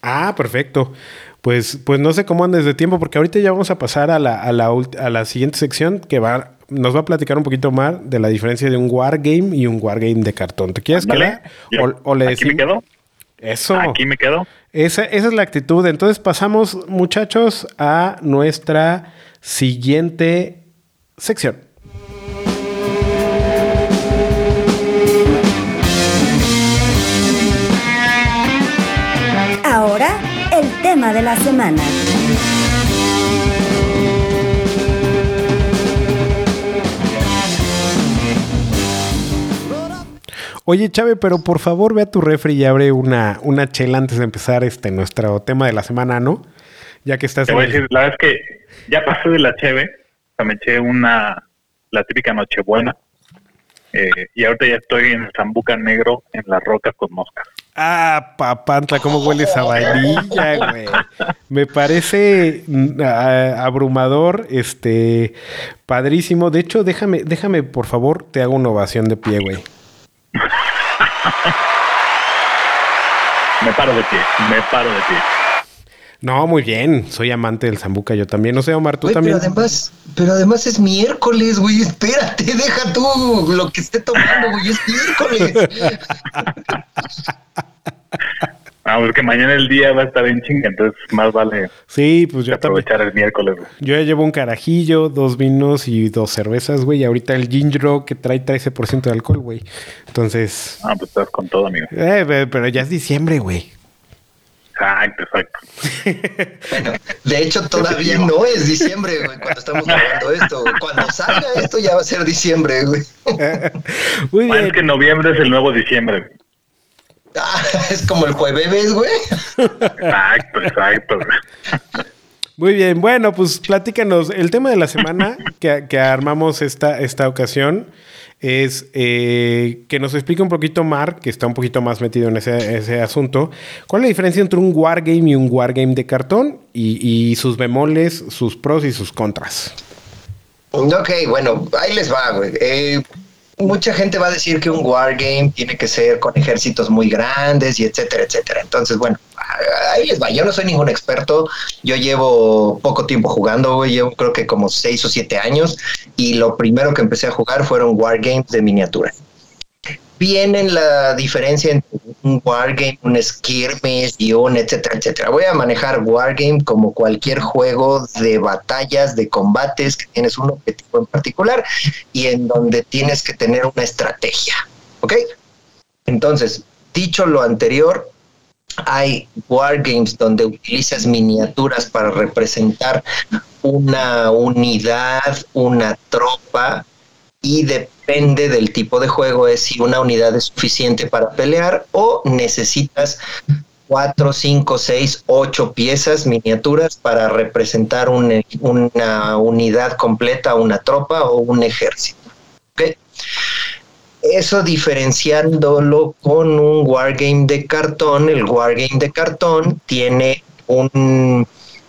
Ah, perfecto. Pues, pues no sé cómo andes de tiempo, porque ahorita ya vamos a pasar a la, a la, a la siguiente sección que va, nos va a platicar un poquito más de la diferencia de un wargame y un wargame de cartón. ¿Te quieres quedar? O, le decimos. Aquí me quedo. Eso. Aquí me quedo. Esa, esa es la actitud. Entonces pasamos, muchachos, a nuestra siguiente sección. Tema de la semana. Oye, Chávez, pero por favor ve a tu refri y abre una, una chela antes de empezar este nuestro tema de la semana, ¿no? Ya que estás... Te voy a decir, la verdad es que ya pasé de la cheve, o sea, me eché una, la típica nochebuena, eh, y ahorita ya estoy en Zambuca Negro en las rocas con moscas. Ah, papantla, cómo huele esa vainilla, güey. Me parece mm, abrumador, este, padrísimo. De hecho, déjame, déjame, por favor, te hago una ovación de pie, güey. me paro de pie, me paro de pie. No, muy bien. Soy amante del Zambuca, yo también. No sé, Omar, tú también. Pero además, pero además es miércoles, güey. Espérate, deja tú lo que esté tomando, güey. Es miércoles. Ah, porque mañana el día va a estar en chinga, entonces más vale sí, pues yo aprovechar el miércoles. Güey. Yo ya llevo un carajillo, dos vinos y dos cervezas, güey. Y ahorita el ginger que trae 13% de alcohol, güey. Entonces... Ah, pues estás con todo, amigo. Eh, pero ya es diciembre, güey. Exacto, exacto. bueno, de hecho todavía no es diciembre, güey, cuando estamos grabando esto. Cuando salga esto ya va a ser diciembre, güey. Muy bien. es que noviembre es el nuevo diciembre. Ah, es como el jueves, güey. Exacto, exacto. Muy bien, bueno, pues platícanos. El tema de la semana que, que armamos esta, esta ocasión es eh, que nos explique un poquito Mark, que está un poquito más metido en ese, ese, asunto, cuál es la diferencia entre un wargame y un wargame de cartón y, y sus bemoles, sus pros y sus contras. Ok, bueno, ahí les va, güey. Eh, mucha gente va a decir que un wargame tiene que ser con ejércitos muy grandes y etcétera, etcétera. Entonces, bueno, ahí les va. Yo no soy ningún experto. Yo llevo poco tiempo jugando, güey. Llevo creo que como seis o siete años. Y lo primero que empecé a jugar fueron wargames de miniatura viene la diferencia entre un wargame, un skirmish y un etcétera, etcétera. Voy a manejar wargame como cualquier juego de batallas, de combates, que tienes un objetivo en particular y en donde tienes que tener una estrategia. ¿Ok? Entonces, dicho lo anterior, hay wargames donde utilizas miniaturas para representar una unidad, una tropa, y depende del tipo de juego es si una unidad es suficiente para pelear o necesitas cuatro, cinco, seis, ocho piezas miniaturas para representar una unidad completa, una tropa o un ejército. Eso diferenciándolo con un wargame de cartón, el wargame de cartón tiene un,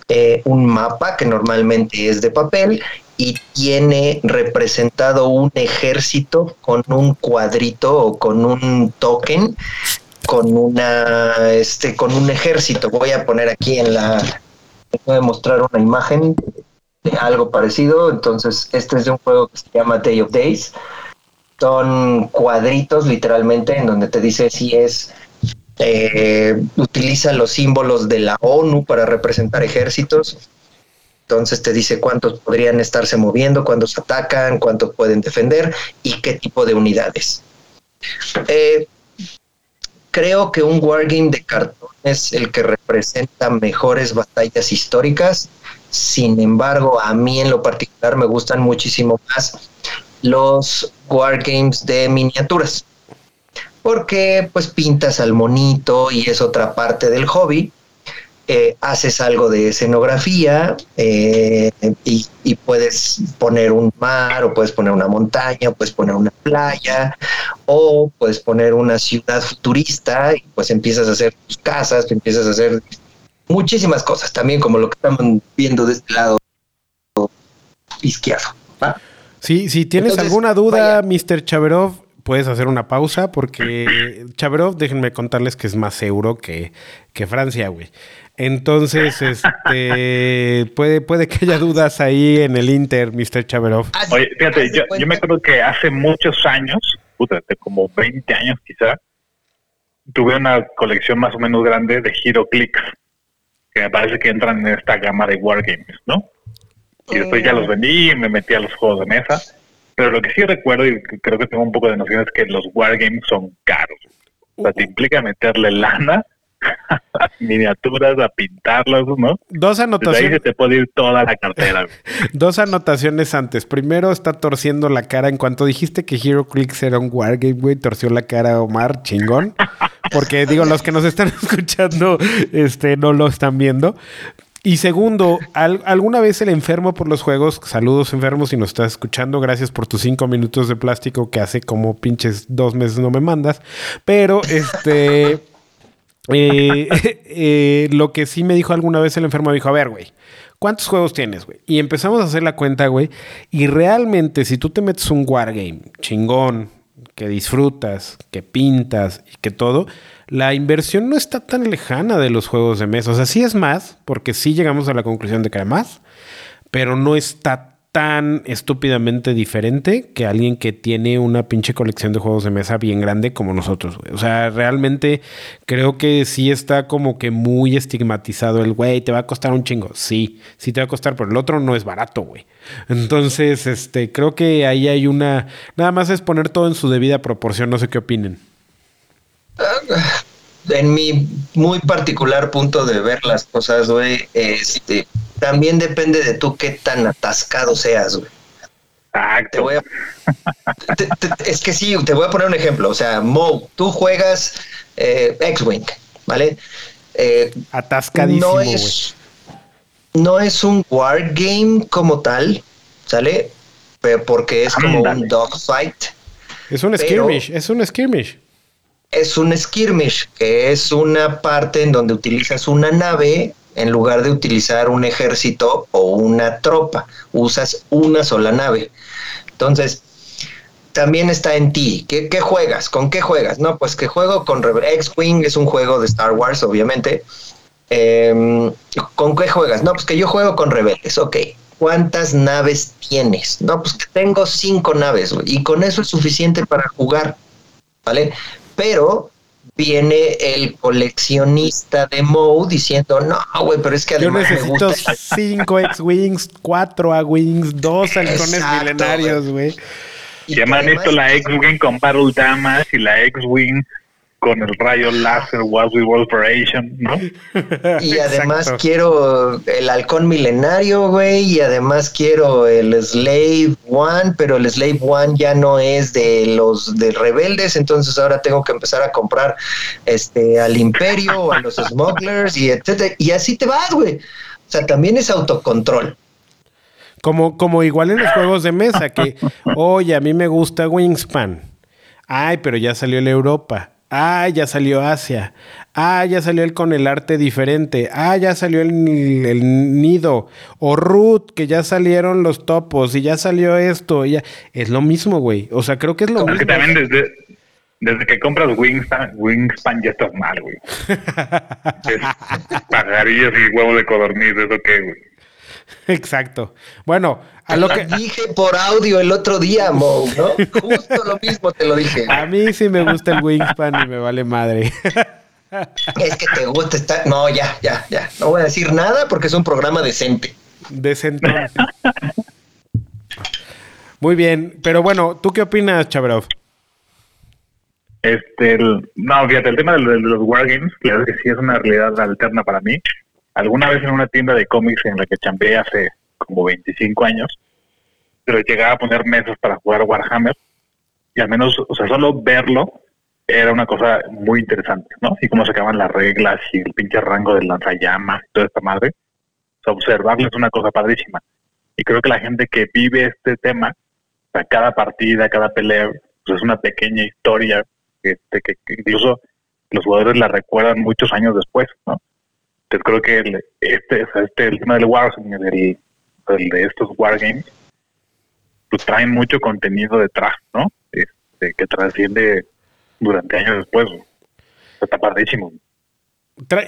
eh, un mapa que normalmente es de papel y tiene representado un ejército con un cuadrito o con un token con una este con un ejército. Voy a poner aquí en la voy a mostrar una imagen de algo parecido. Entonces este es de un juego que se llama Day of Days. Son cuadritos literalmente en donde te dice si es eh, utiliza los símbolos de la ONU para representar ejércitos entonces te dice cuántos podrían estarse moviendo, cuántos atacan, cuántos pueden defender y qué tipo de unidades. Eh, creo que un wargame de cartón es el que representa mejores batallas históricas. Sin embargo, a mí en lo particular me gustan muchísimo más los wargames de miniaturas. Porque pues pintas al monito y es otra parte del hobby eh, haces algo de escenografía eh, y, puedes poner un mar o puedes poner una montaña, o puedes poner una playa o puedes poner una ciudad futurista y pues empiezas a hacer tus casas, empiezas a hacer muchísimas cosas, también como lo que estamos viendo de este lado izquierdo. Sí, si tienes alguna duda, Mr. Chaverov, puedes hacer una pausa porque Chabrov, déjenme contarles que es más euro que, que Francia, güey. Entonces, este puede, puede que haya dudas ahí en el Inter, Mr. Chaverov. Oye, fíjate, yo, yo, me acuerdo que hace muchos años, puta, como 20 años quizá, tuve una colección más o menos grande de Hero Clicks, que me parece que entran en esta gama de Wargames, ¿no? Y después ya los vendí y me metí a los juegos de mesa. Pero lo que sí recuerdo y creo que tengo un poco de noción es que los Wargames son caros. O sea, te implica meterle lana miniaturas, a pintarlas, ¿no? Dos anotaciones. Desde ahí se te puede ir toda la cartera. Dos anotaciones antes. Primero está torciendo la cara. En cuanto dijiste que Hero Clicks era un wargame, güey, torció la cara Omar, chingón. Porque digo, los que nos están escuchando, este, no lo están viendo. Y segundo, ¿alguna vez el enfermo por los juegos? Saludos enfermos si nos estás escuchando. Gracias por tus cinco minutos de plástico que hace como pinches dos meses no me mandas. Pero este... Eh, eh, lo que sí me dijo alguna vez el enfermo, dijo, a ver, güey, ¿cuántos juegos tienes, güey? Y empezamos a hacer la cuenta, güey. Y realmente, si tú te metes un wargame chingón, que disfrutas, que pintas y que todo, la inversión no está tan lejana de los juegos de mesa. O sea, sí es más, porque sí llegamos a la conclusión de que era más, pero no está tan estúpidamente diferente que alguien que tiene una pinche colección de juegos de mesa bien grande como nosotros, güey. O sea, realmente creo que sí está como que muy estigmatizado el güey, te va a costar un chingo. Sí, sí te va a costar, pero el otro no es barato, güey. Entonces, este, creo que ahí hay una. Nada más es poner todo en su debida proporción. No sé qué opinen. En mi muy particular punto de ver las cosas, güey, este también depende de tú qué tan atascado seas, güey. Te voy a, es que sí, te voy a poner un ejemplo. O sea, Mo, tú juegas eh, X-Wing, ¿vale? Eh, Atascadísimo. No es, no es un wargame como tal, ¿sale? Porque es como un dogfight. Es un skirmish, es un skirmish. Es un skirmish, que es una parte en donde utilizas una nave en lugar de utilizar un ejército o una tropa, usas una sola nave. Entonces, también está en ti. ¿Qué, juegas? ¿Con qué juegas? No, pues que juego con X-Wing, es un juego de Star Wars, obviamente. Em, ¿Con qué juegas? No, pues que yo juego con rebeldes, ok. ¿Cuántas naves tienes? No, pues que tengo cinco naves, y con eso es suficiente para jugar, ¿vale? Pero viene el coleccionista de Moe diciendo, no, güey, pero es que además Yo necesito cinco X-Wings, cuatro A-Wings, dos halcones milenarios, güey. Además necesito la X-Wing con Battle Damage y la X-Wing con el rayo láser What We Operation, ¿no? Y además quiero el halcón milenario, güey, y además quiero el Slave One, pero el Slave One ya no es de los de rebeldes, entonces ahora tengo que empezar a comprar este al Imperio o a los Smugglers y etcétera, y así te vas, güey. O sea, también es autocontrol. Como, como igual en los juegos de mesa, que, oye, a mí me gusta Wingspan. Ay, pero ya salió la Europa. Ah, ya salió Asia. Ah, ya salió el con el arte diferente. Ah, ya salió el, nido. O Ruth, que ya salieron los topos y ya salió esto. Ya. Es lo mismo, güey. O sea, creo que es lo mismo. que también desde, desde que compras Wingspan, Wingspan ya estás mal, güey. Pagarías y huevo de codorniz, ¿eso qué, güey? Exacto. Bueno, a lo que dije por audio el otro día, Mo, ¿no? Justo lo mismo te lo dije. A mí sí me gusta el Wingspan y me vale madre. Es que te gusta estar. No, ya, ya, ya. No voy a decir nada porque es un programa decente. Decente. Muy bien, pero bueno, ¿tú qué opinas, Chabrov? Este, no, fíjate, el tema de, los wargames, claro que sí es una realidad alterna para mí. Alguna vez en una tienda de cómics en la que chambeé hace como 25 años, pero llegaba a poner mesas para jugar Warhammer y al menos, o sea, solo verlo era una cosa muy interesante, ¿no? Y cómo se acaban las reglas y el pinche rango del lanzallamas y toda esta madre. O observarlo es una cosa padrísima. Y creo que la gente que vive este tema, o cada partida, cada pelea, pues es una pequeña historia este, que, incluso los jugadores la recuerdan muchos años después, ¿no? Entonces creo que el, este, este, el tema del Warzone, el, de estos wargames, pues traen mucho contenido detrás, ¿no? este, que trasciende durante años después. Está padrísimo.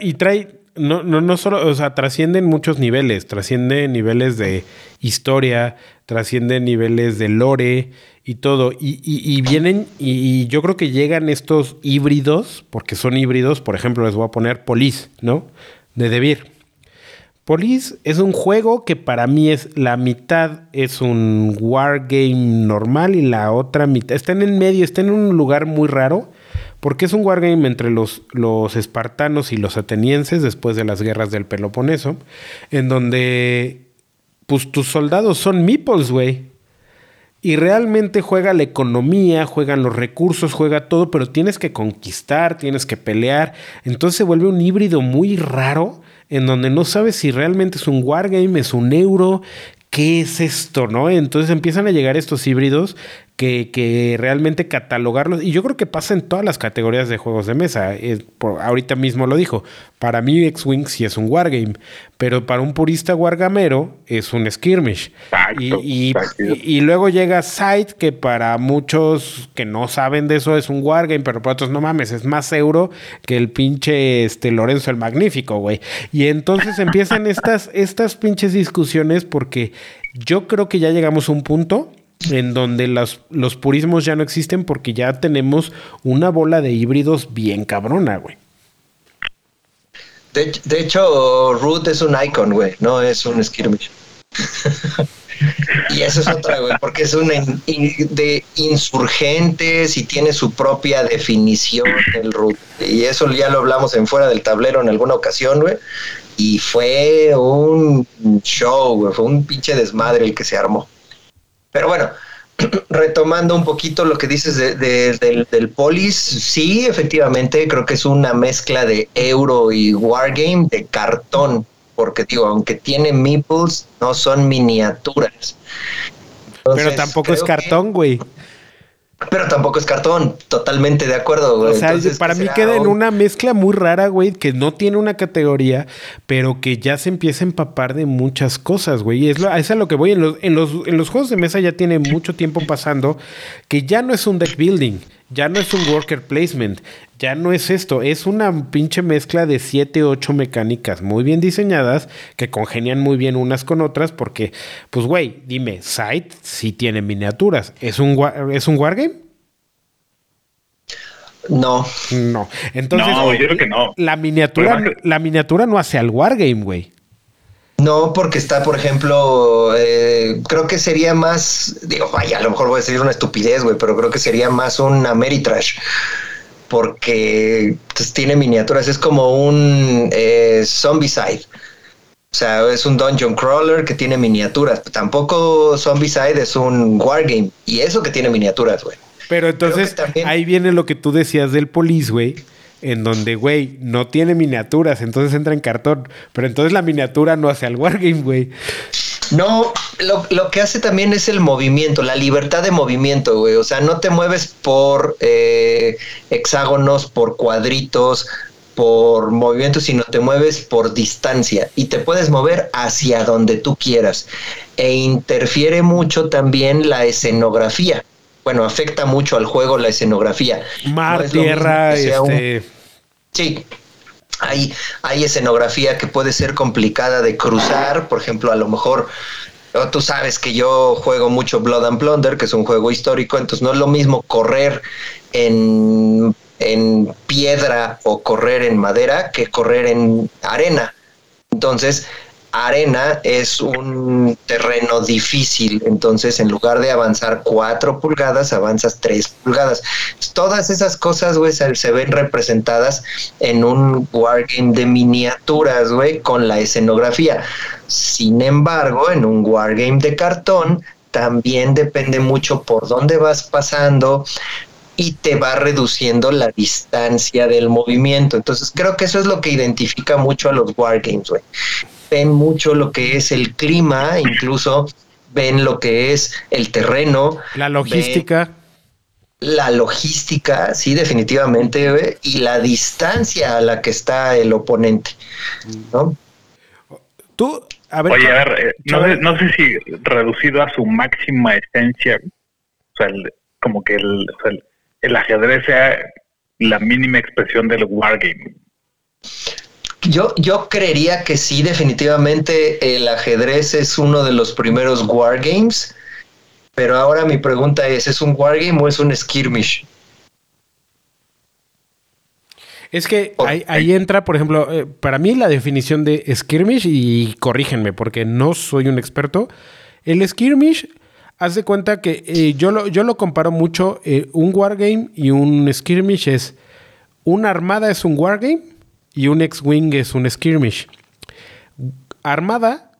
y trae, no, no, no solo, o sea, trasciende muchos niveles, trasciende niveles de historia, trasciende niveles de lore y todo. Y, vienen, y, yo creo que llegan estos híbridos, porque son híbridos, por ejemplo, les voy a poner Police, ¿no? De Debir. Police es un juego que para mí es la mitad es un wargame normal y la otra mitad está en el medio, está en un lugar muy raro porque es un wargame entre los, los espartanos y los atenienses después de las guerras del Peloponeso, en donde pues tus soldados son meeples, güey. Y realmente juega la economía, juegan los recursos, juega todo, pero tienes que conquistar, tienes que pelear. Entonces se vuelve un híbrido muy raro en donde no sabes si realmente es un wargame, es un euro, ¿qué es esto? ¿No? Entonces empiezan a llegar estos híbridos que, realmente catalogarlos. Y yo creo que pasa en todas las categorías de juegos de mesa. ahorita mismo lo dijo. Para mí, X-Wing sí es un wargame. Pero para un purista wargamero es un skirmish. y, y, luego llega Sight, que para muchos que no saben de eso es un wargame, pero para otros no mames, es más euro que el pinche este, Lorenzo el Magnífico, güey. Y entonces empiezan estas, estas pinches discusiones porque yo creo que ya llegamos a un punto en donde los, los purismos ya no existen porque ya tenemos una bola de híbridos bien cabrona, güey. De, hecho, Root es un icon, güey, no es un skirmish. y eso es otra, güey, porque es un de insurgentes y tiene su propia definición del Root. Y eso ya lo hablamos en fuera del tablero en alguna ocasión, güey. Y fue un show, güey, fue un pinche desmadre el que se armó. Pero bueno, retomando un poquito lo que dices del, del, Polis, sí, efectivamente, creo que es una mezcla de euro y wargame de cartón, porque digo, aunque tiene meeples, no son miniaturas. Pero tampoco es cartón, güey. Pero tampoco es cartón, totalmente de acuerdo, güey. O sea, para mí queda en una mezcla muy rara, güey, que no tiene una categoría, pero que ya se empieza a empapar de muchas cosas, güey. Y es, lo, es a lo que voy. En los, en, los, en los juegos de mesa ya tiene mucho tiempo pasando que ya no es un deck building, ya no es un worker placement, ya no es esto, es una pinche mezcla de siete, ocho mecánicas muy bien diseñadas que congenian muy bien unas con otras porque, pues güey, dime, Sight sí tiene miniaturas, ¿es un, ¿es un wargame? No. No. Entonces, no, yo creo que no. La miniatura, la miniatura no hace al wargame, güey. No, porque está, por ejemplo, eh, creo que sería más, digo, vaya, a lo mejor voy a decir una estupidez, güey, pero creo que sería más un Ameritrash porque pues, tiene miniaturas, es como un eh, Zombicide. O sea, es un dungeon crawler que tiene miniaturas. Tampoco Zombicide es un wargame. Y eso que tiene miniaturas, güey. Pero entonces ahí viene lo que tú decías del police, güey. En donde, güey, no tiene miniaturas, entonces entra en cartón. Pero entonces la miniatura no hace al wargame, güey. No, lo, que hace también es el movimiento, la libertad de movimiento, güey. O sea, no te mueves por eh, hexágonos, por cuadritos, por movimiento, sino te mueves por distancia y te puedes mover hacia donde tú quieras. E interfiere mucho también la escenografía. Bueno, afecta mucho al juego la escenografía. Mar, tierra, este... Sí, hay, hay escenografía que puede ser complicada de cruzar, por ejemplo, a lo mejor tú sabes que yo juego mucho Blood and Plunder, que es un juego histórico, entonces no es lo mismo correr en, en piedra o correr en madera que correr en arena. Entonces, arena es un terreno difícil, entonces en lugar de avanzar cuatro pulgadas, avanzas tres pulgadas. Todas esas cosas, güey, se, ven representadas en un wargame de miniaturas, güey, con la escenografía. Sin embargo, en un wargame de cartón, también depende mucho por dónde vas pasando, y te va reduciendo la distancia del movimiento. Entonces creo que eso es lo que identifica mucho a los wargames, güey ven mucho lo que es el clima, incluso ven lo que es el terreno. La logística. La logística, sí, definitivamente, y la distancia a la que está el oponente, ¿no? Tú, a ver, Oye, a ver, eh, no, sé, si reducido a su máxima esencia, o sea, como que el, o sea, el, el ajedrez sea la mínima expresión del wargame. Yo, yo creería que sí, definitivamente el ajedrez es uno de los primeros wargames, pero ahora mi pregunta es, ¿es un wargame o es un skirmish? Es que ahí, ahí entra, por ejemplo, eh, para mí la definición de skirmish, y corrígenme porque no soy un experto, el skirmish, haz de cuenta que eh, yo, lo, yo lo comparo mucho, eh, un wargame y un skirmish es, una armada es un wargame y un X-Wing es un skirmish. Armada,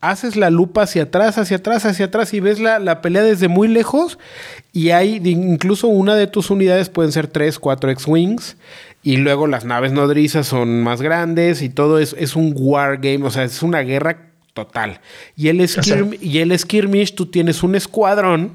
haces la lupa hacia atrás, hacia atrás, hacia atrás y ves la, la pelea desde muy lejos y hay incluso una de tus unidades pueden ser 3, 4 X-Wings y luego las naves nodrizas son más grandes y todo es, es un wargame, o sea, es una guerra total. Y el, skirm- y el skirmish, tú tienes un escuadrón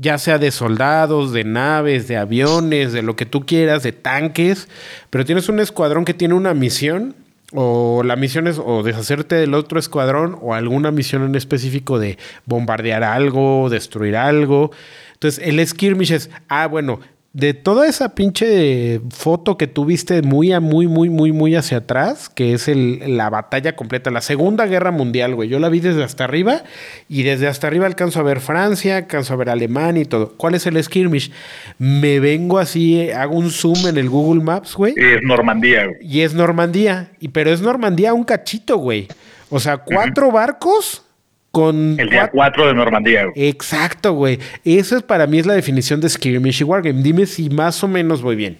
ya sea de soldados, de naves, de aviones, de lo que tú quieras, de tanques, pero tienes un escuadrón que tiene una misión, o la misión es o deshacerte del otro escuadrón, o alguna misión en específico de bombardear algo, destruir algo. Entonces, el skirmish es, ah, bueno, de toda esa pinche foto que tuviste muy a muy, muy, muy, muy hacia atrás, que es el- la batalla completa, la Segunda Guerra Mundial, güey. Yo la vi desde hasta arriba y desde hasta arriba alcanzo a ver Francia, alcanzo a ver Alemania y todo. ¿Cuál es el skirmish? Me vengo así, hago un zoom en el Google Maps, güey. Es Normandía. güey. Y es Normandía. Y, pero es Normandía un cachito, güey. O sea, cuatro barcos con... El día cuat- 4 de Normandía. güey. Exacto, güey. Eso es para mí es la definición de skirmish y wargame. Dime si más o menos voy bien.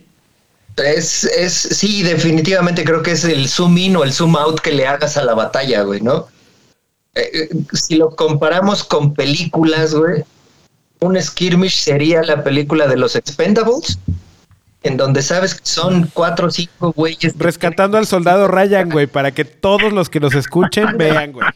Es, es, sí, definitivamente creo que es el zoom in o el zoom out que le hagas a la batalla, güey, ¿no? Eh, eh, si lo comparamos con películas, güey, un skirmish sería la película de los Expendables, en donde sabes que son cuatro o cinco güeyes. Rescatando al soldado Ryan, güey, para que todos los que nos escuchen vean, güey.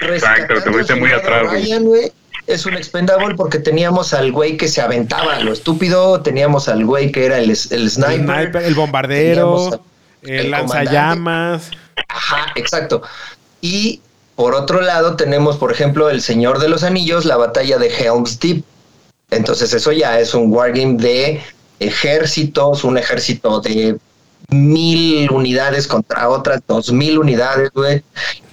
Exacto, te fuiste muy atrás, güey. Ryan, güey, Es un expendable porque teníamos al güey que se aventaba a lo estúpido, teníamos al güey que era el, el El, sniper, el bombardero, el lanzallamas. Ajá, exacto. Y por otro lado tenemos, por ejemplo, El Señor de los Anillos, la batalla de Helm's Deep. Entonces eso ya es un wargame de ejércitos, un ejército de mil unidades contra otras dos mil unidades, güey.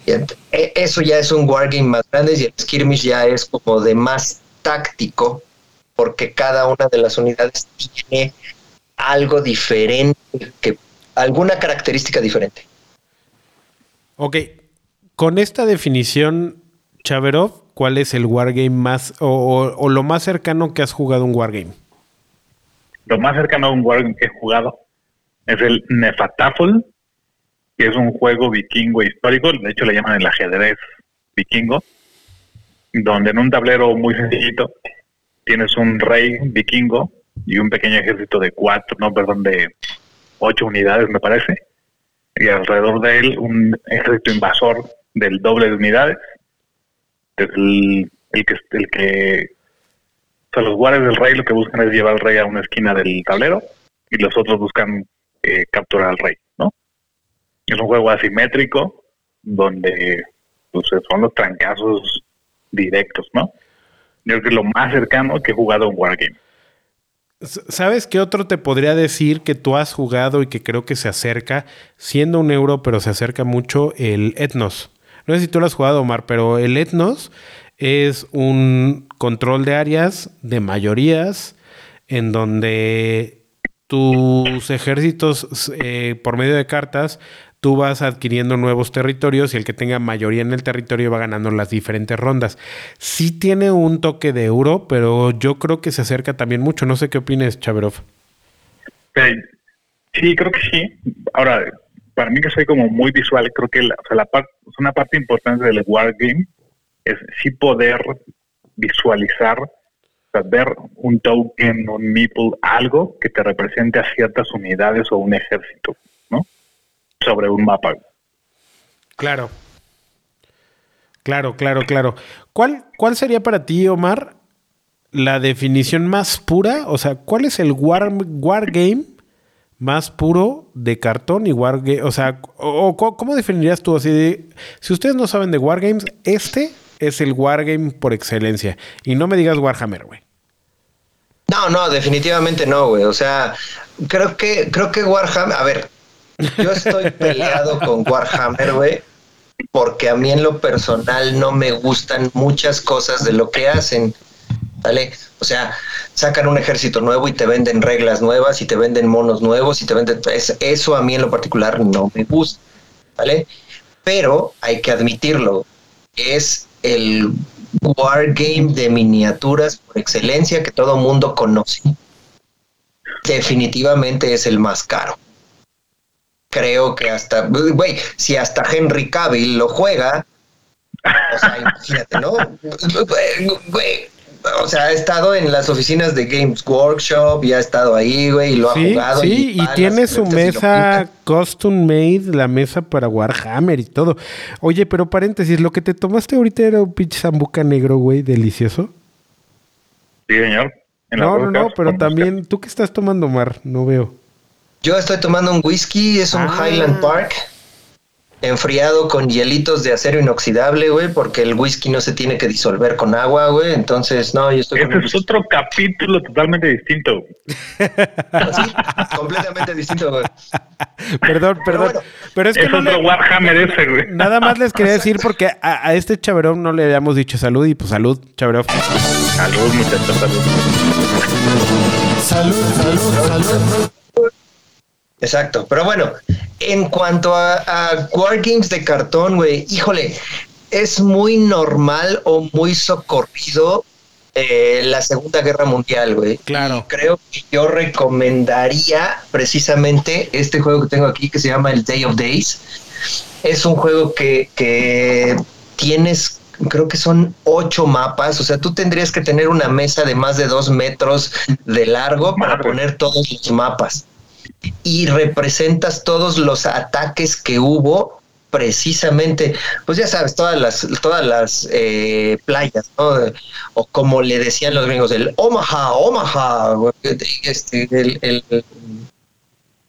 E- Eso ya es un wargame más grande y el skirmish ya es como de más táctico, porque cada una de las unidades tiene algo diferente, que alguna característica diferente. Ok, con esta definición, Chaverov, ¿cuál es el wargame más o, o- o lo más cercano que has jugado a un wargame? Lo más cercano a un wargame que he jugado es el Nefatafel, que es un juego vikingo histórico, de hecho le llaman el ajedrez vikingo, donde en un tablero muy sencillito tienes un rey vikingo y un pequeño ejército de cuatro, no, perdón, de ocho unidades me parece, y alrededor de él un ejército invasor del doble de unidades, es el, que, el que o sea, los guardias del rey lo que buscan es llevar al rey a una esquina del tablero y los otros buscan eh, capturar al rey. Es un juego asimétrico donde pues, son los trancazos directos, ¿no? Yo creo que lo más cercano que he jugado a un wargame. ¿Sabes qué otro te podría decir que tú has jugado y que creo que se acerca, siendo un euro, pero se acerca mucho, el Etnos? No sé si tú lo has jugado, Omar, pero el Etnos es un control de áreas, de mayorías, en donde tus ejércitos, eh, por medio de cartas, tú vas adquiriendo nuevos territorios y el que tenga mayoría en el territorio va ganando las diferentes rondas. Sí tiene un toque de euro, pero yo creo que se acerca también mucho. No sé qué opines, Chaverov. Sí, creo que sí. Ahora, para mí que soy como muy visual, creo que la, una parte importante del wargame es sí poder visualizar, o sea, ver un token, un meeple, algo que te represente a ciertas unidades o un ejército, ¿no? Sobre un mapa. Claro. Claro, claro, claro. ¿Cuál, ¿Cuál sería para ti, Omar, la definición más pura? O sea, ¿cuál es el war, wargame más puro de cartón y wargame? O sea, o, ¿cómo definirías tú así de, si ustedes no saben de wargames, este es el wargame por excelencia. Y no me digas Warhammer, güey. No, no, definitivamente no, güey. O sea, creo que, creo que Warhammer, a ver, yo estoy peleado con Warhammer, güey, porque a mí en lo personal no me gustan muchas cosas de lo que hacen. ¿Vale? O sea, sacan un ejército nuevo y te venden reglas nuevas y te venden monos nuevos y te venden... eso a mí en lo particular no me gusta, ¿vale? Pero hay que admitirlo, es el wargame de miniaturas por excelencia que todo mundo conoce. Definitivamente es el más caro. Creo que hasta, güey, si hasta Henry Cavill lo juega, o sea, imagínate, ¿no? Güey, o sea, ha estado en las oficinas de Games Workshop y ha estado ahí, güey, y lo ha jugado. Sí, y, tiene su mesa custom made, la mesa para Warhammer y todo. Oye, pero paréntesis, lo que te tomaste ahorita era un pinche zambuca negro, güey, delicioso. Sí, señor. no, no, no, pero también, ¿tú qué estás tomando, Mar? No veo. Yo estoy tomando un whisky, es un ah. Highland Park enfriado con hielitos de acero inoxidable, güey, porque el whisky no se tiene que disolver con agua, güey. Entonces, no, yo estoy. Este es otro capítulo totalmente distinto. sí, completamente distinto, güey. Perdón, perdón. Pero, es que es otro Warhammer ese, güey. Nada más les quería decir porque a, este chaverón no le habíamos dicho salud y pues salud, chaverón. Salud, muchachos, salud. Salud, salud, salud. Exacto, pero bueno, en cuanto a, a Wargames de cartón, güey, híjole, es muy normal o muy socorrido eh, la Segunda Guerra Mundial, güey. Claro. creo que yo recomendaría precisamente este juego que tengo aquí que se llama el Day of Days. Es un juego que, que tienes creo que son ocho mapas, o sea, tú tendrías que tener una mesa de más de dos metros de largo para poner todos los mapas y representas todos los ataques que hubo precisamente, pues ya sabes, todas las, todas las eh, playas, ¿no? O como le decían los gringos, el Omaha, Omaha, este, el,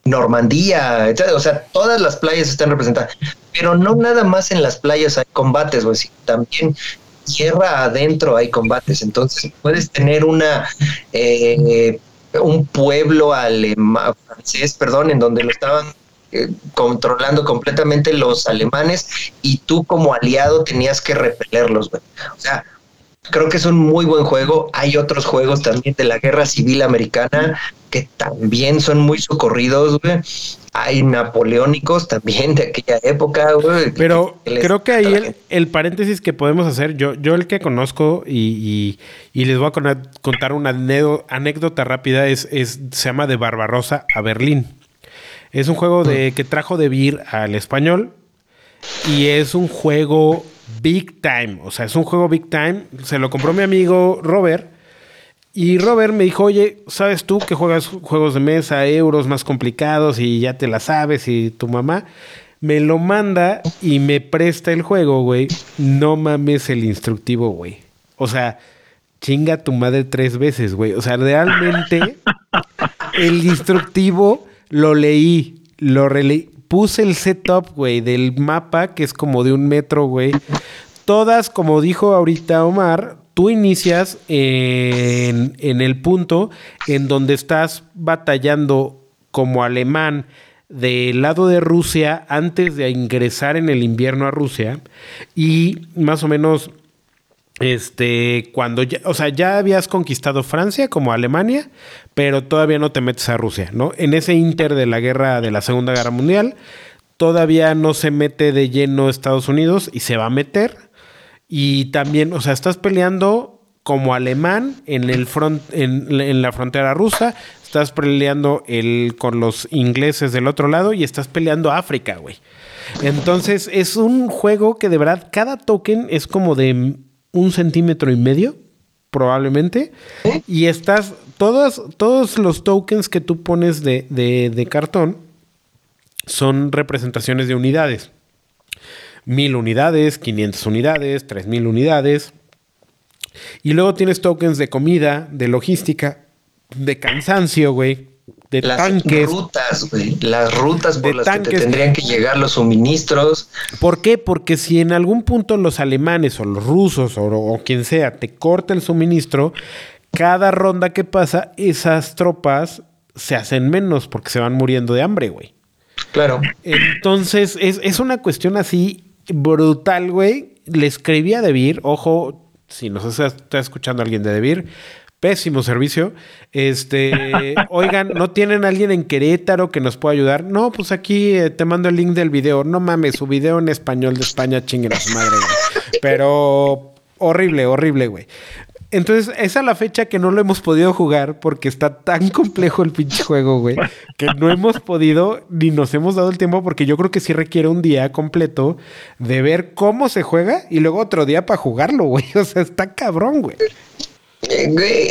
Normandía, O sea, todas las playas están representadas. Pero no nada más en las playas hay combates, pues, también tierra adentro hay combates. Entonces puedes tener una eh, un pueblo alemán, francés, perdón, en donde lo estaban eh, controlando completamente los alemanes y tú como aliado tenías que repelerlos, O sea, creo que es un muy buen juego. Hay otros juegos también de la Guerra Civil Americana que también son muy socorridos, güey. Hay napoleónicos también de aquella época, güey. Pero creo que ahí el, paréntesis que podemos hacer, yo, yo el que conozco y, les voy a contar una anécdota rápida, es, es, se llama De Barbarosa a Berlín. Es un juego de, que trajo de Vir al español y es un juego big time. O sea, es un juego big time. Se lo compró mi amigo Robert. Y Robert me dijo, oye, ¿sabes tú que juegas juegos de mesa, euros más complicados y ya te la sabes y tu mamá? Me lo manda y me presta el juego, güey. No mames el instructivo, güey. O sea, chinga tu madre tres veces, güey. O sea, realmente el instructivo lo leí, lo releí puse el setup, güey, del mapa, que es como de un metro, güey. Todas, como dijo ahorita Omar, tú inicias en, el punto en donde estás batallando como alemán del lado de Rusia antes de ingresar en el invierno a Rusia y más o menos este, cuando ya, o sea, ya habías conquistado Francia como Alemania, pero todavía no te metes a Rusia, ¿no? En ese inter de la guerra de la Segunda Guerra Mundial, todavía no se mete de lleno Estados Unidos y se va a meter. Y también, o sea, estás peleando como alemán en el front, en, la frontera rusa, estás peleando el, con los ingleses del otro lado y estás peleando África, güey. Entonces es un juego que de verdad cada token es como de un centímetro y medio, probablemente. Y estás, todos, todos los tokens que tú pones de, de, cartón son representaciones de unidades. Mil unidades, 500 unidades, 3000 unidades. Y luego tienes tokens de comida, de logística, de cansancio, güey. de las tanques. rutas, güey. Las rutas por las que te tendrían que llegar los suministros. ¿Por qué? Porque si en algún punto los alemanes o los rusos o, o quien sea te corta el suministro, cada ronda que pasa, esas tropas se hacen menos porque se van muriendo de hambre, güey. Claro. Entonces, es, es una cuestión así brutal, güey. Le escribí a Debir, ojo, si nos está, está escuchando alguien de Debir, pésimo servicio. Este, oigan, ¿no tienen alguien en Querétaro que nos pueda ayudar? No, pues aquí eh, te mando el link del video. No mames, su video en español de España, chinguen a su madre, güey. Pero horrible, horrible, güey. Entonces, esa es la fecha que no lo hemos podido jugar porque está tan complejo el pinche juego, güey, que no hemos podido ni nos hemos dado el tiempo porque yo creo que sí requiere un día completo de ver cómo se juega y luego otro día para jugarlo, güey. O sea, está cabrón, güey. Güey,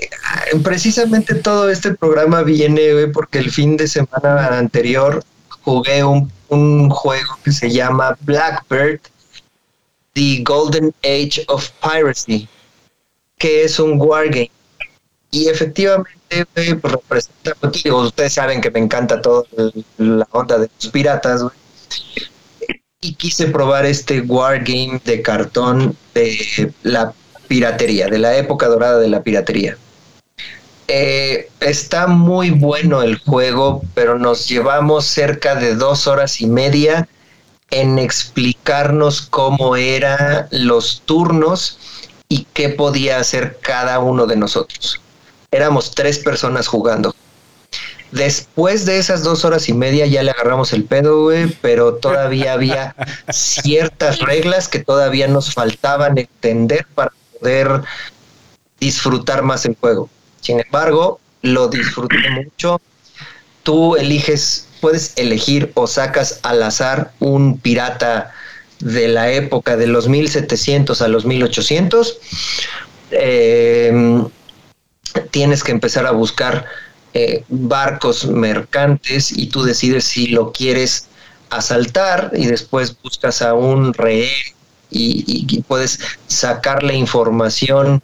precisamente todo este programa viene, güey, porque el fin de semana anterior jugué un, un juego que se llama Blackbird, The Golden Age of Piracy, que es un wargame. Y efectivamente, pues representa, digo, ustedes saben que me encanta toda la onda de los piratas. Y quise probar este wargame de cartón de la piratería, de la época dorada de la piratería. Eh, está muy bueno el juego, pero nos llevamos cerca de dos horas y media en explicarnos cómo eran los turnos y qué podía hacer cada uno de nosotros. Éramos tres personas jugando. Después de esas dos horas y media ya le agarramos el pedo, pero todavía había ciertas reglas que todavía nos faltaban entender para poder disfrutar más el juego. Sin embargo, lo disfruté mucho. Tú eliges, puedes elegir o sacas al azar un pirata de la época de los 1700 a los 1800. Eh, tienes que empezar a buscar eh, barcos mercantes y tú decides si lo quieres asaltar y después buscas a un rehén y, puedes sacarle información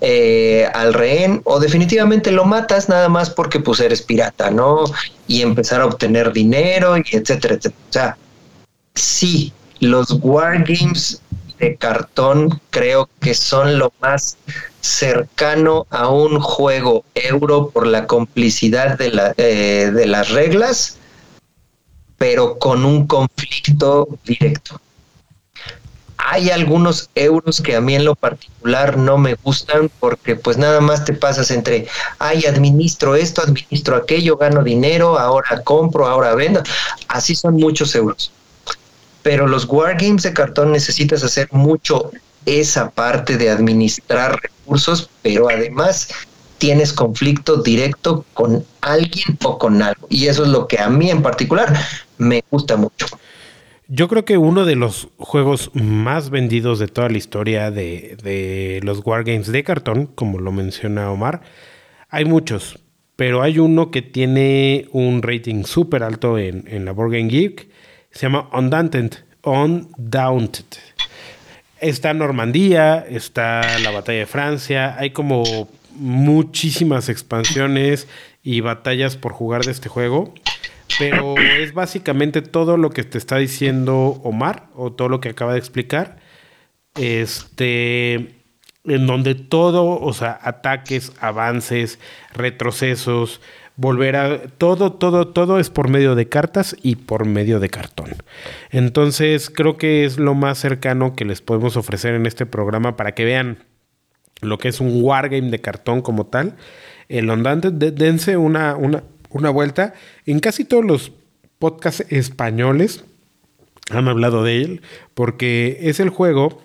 eh, al rehén o definitivamente lo matas nada más porque pues eres pirata, ¿no? Y empezar a obtener dinero y etcétera, etcétera. O sea, sí, los wargames de cartón creo que son lo más cercano a un juego euro por la complicidad eh, de las reglas, pero con un conflicto directo. Hay algunos euros que a mí en lo particular no me gustan porque pues nada más te pasas entre, ay, administro esto, administro aquello, gano dinero, ahora compro, ahora vendo. Así son muchos euros pero los wargames de cartón necesitas hacer mucho esa parte de administrar recursos, pero además tienes conflicto directo con alguien o con algo. Y eso es lo que a mí en particular me gusta mucho. Yo creo que uno de los juegos más vendidos de toda la historia de, de los wargames de cartón, como lo menciona Omar, hay muchos, pero hay uno que tiene un rating súper alto en, en la Board Game Geek, se llama Undaunted. Undaunted. Está Normandía, está la batalla de Francia, hay como muchísimas expansiones y batallas por jugar de este juego, pero es básicamente todo lo que te está diciendo Omar o todo lo que acaba de explicar, este, en donde todo, o sea, ataques, avances, retrocesos, volver a todo, todo, todo es por medio de cartas y por medio de cartón. Entonces creo que es lo más cercano que les podemos ofrecer en este programa para que vean lo que es un wargame de cartón como tal. El Ondante, de- dense una, una, una vuelta. En casi todos los podcasts españoles han hablado de él porque es el juego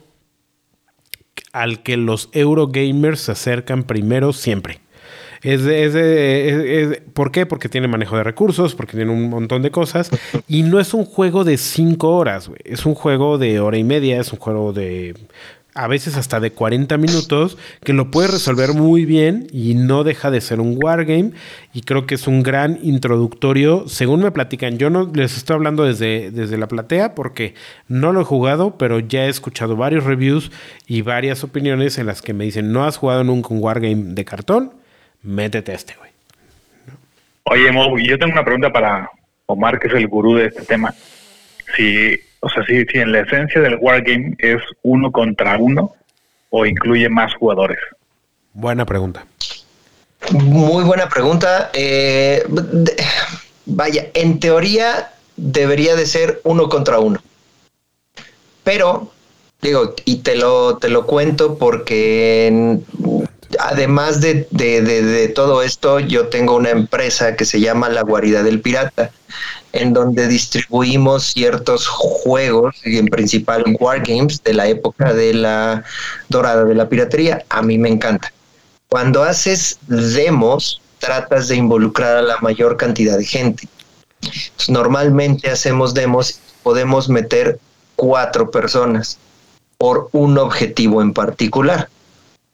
al que los Eurogamers se acercan primero siempre. Es de, es de- es- ¿Por qué? Porque tiene manejo de recursos, porque tiene un montón de cosas. Y no es un juego de cinco horas. Es un juego de hora y media, es un juego de a veces hasta de 40 minutos, que lo puedes resolver muy bien y no deja de ser un wargame. Y creo que es un gran introductorio. Según me platican, yo no les estoy hablando desde, desde la platea porque no lo he jugado, pero ya he escuchado varios reviews y varias opiniones en las que me dicen, no has jugado nunca un wargame de cartón, métete a este, güey. Oye, Mo, yo tengo una pregunta para Omar, que es el gurú de este tema. Si, o sea, si, si en la esencia del wargame es uno contra uno o incluye más jugadores. Buena pregunta. Muy buena pregunta. Eh, de- vaya, en teoría debería de ser uno contra uno. Pero, digo, y te lo, te lo cuento porque en- además de, de- de- de todo esto, yo tengo una empresa que se llama La Guarida del Pirata, en donde distribuimos ciertos juegos, y en principal wargames de la época de la dorada de la piratería. A mí me encanta. Cuando haces demos, tratas de involucrar a la mayor cantidad de gente. Normalmente hacemos demos, podemos meter cuatro personas por un objetivo en particular.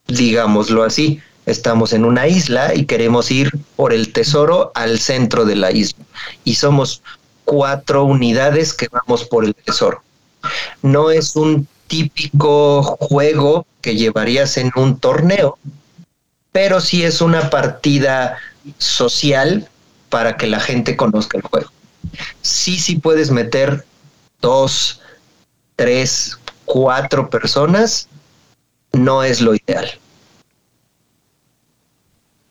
Digámoslo así, estamos en una isla y queremos ir por el tesoro al centro de la isla. Y somos cuatro unidades que vamos por el tesoro. No es un típico juego que llevarías en un torneo, pero sí es una partida social para que la gente conozca el juego. Sí, sí puedes meter dos, tres, cuatro personas, no es lo ideal.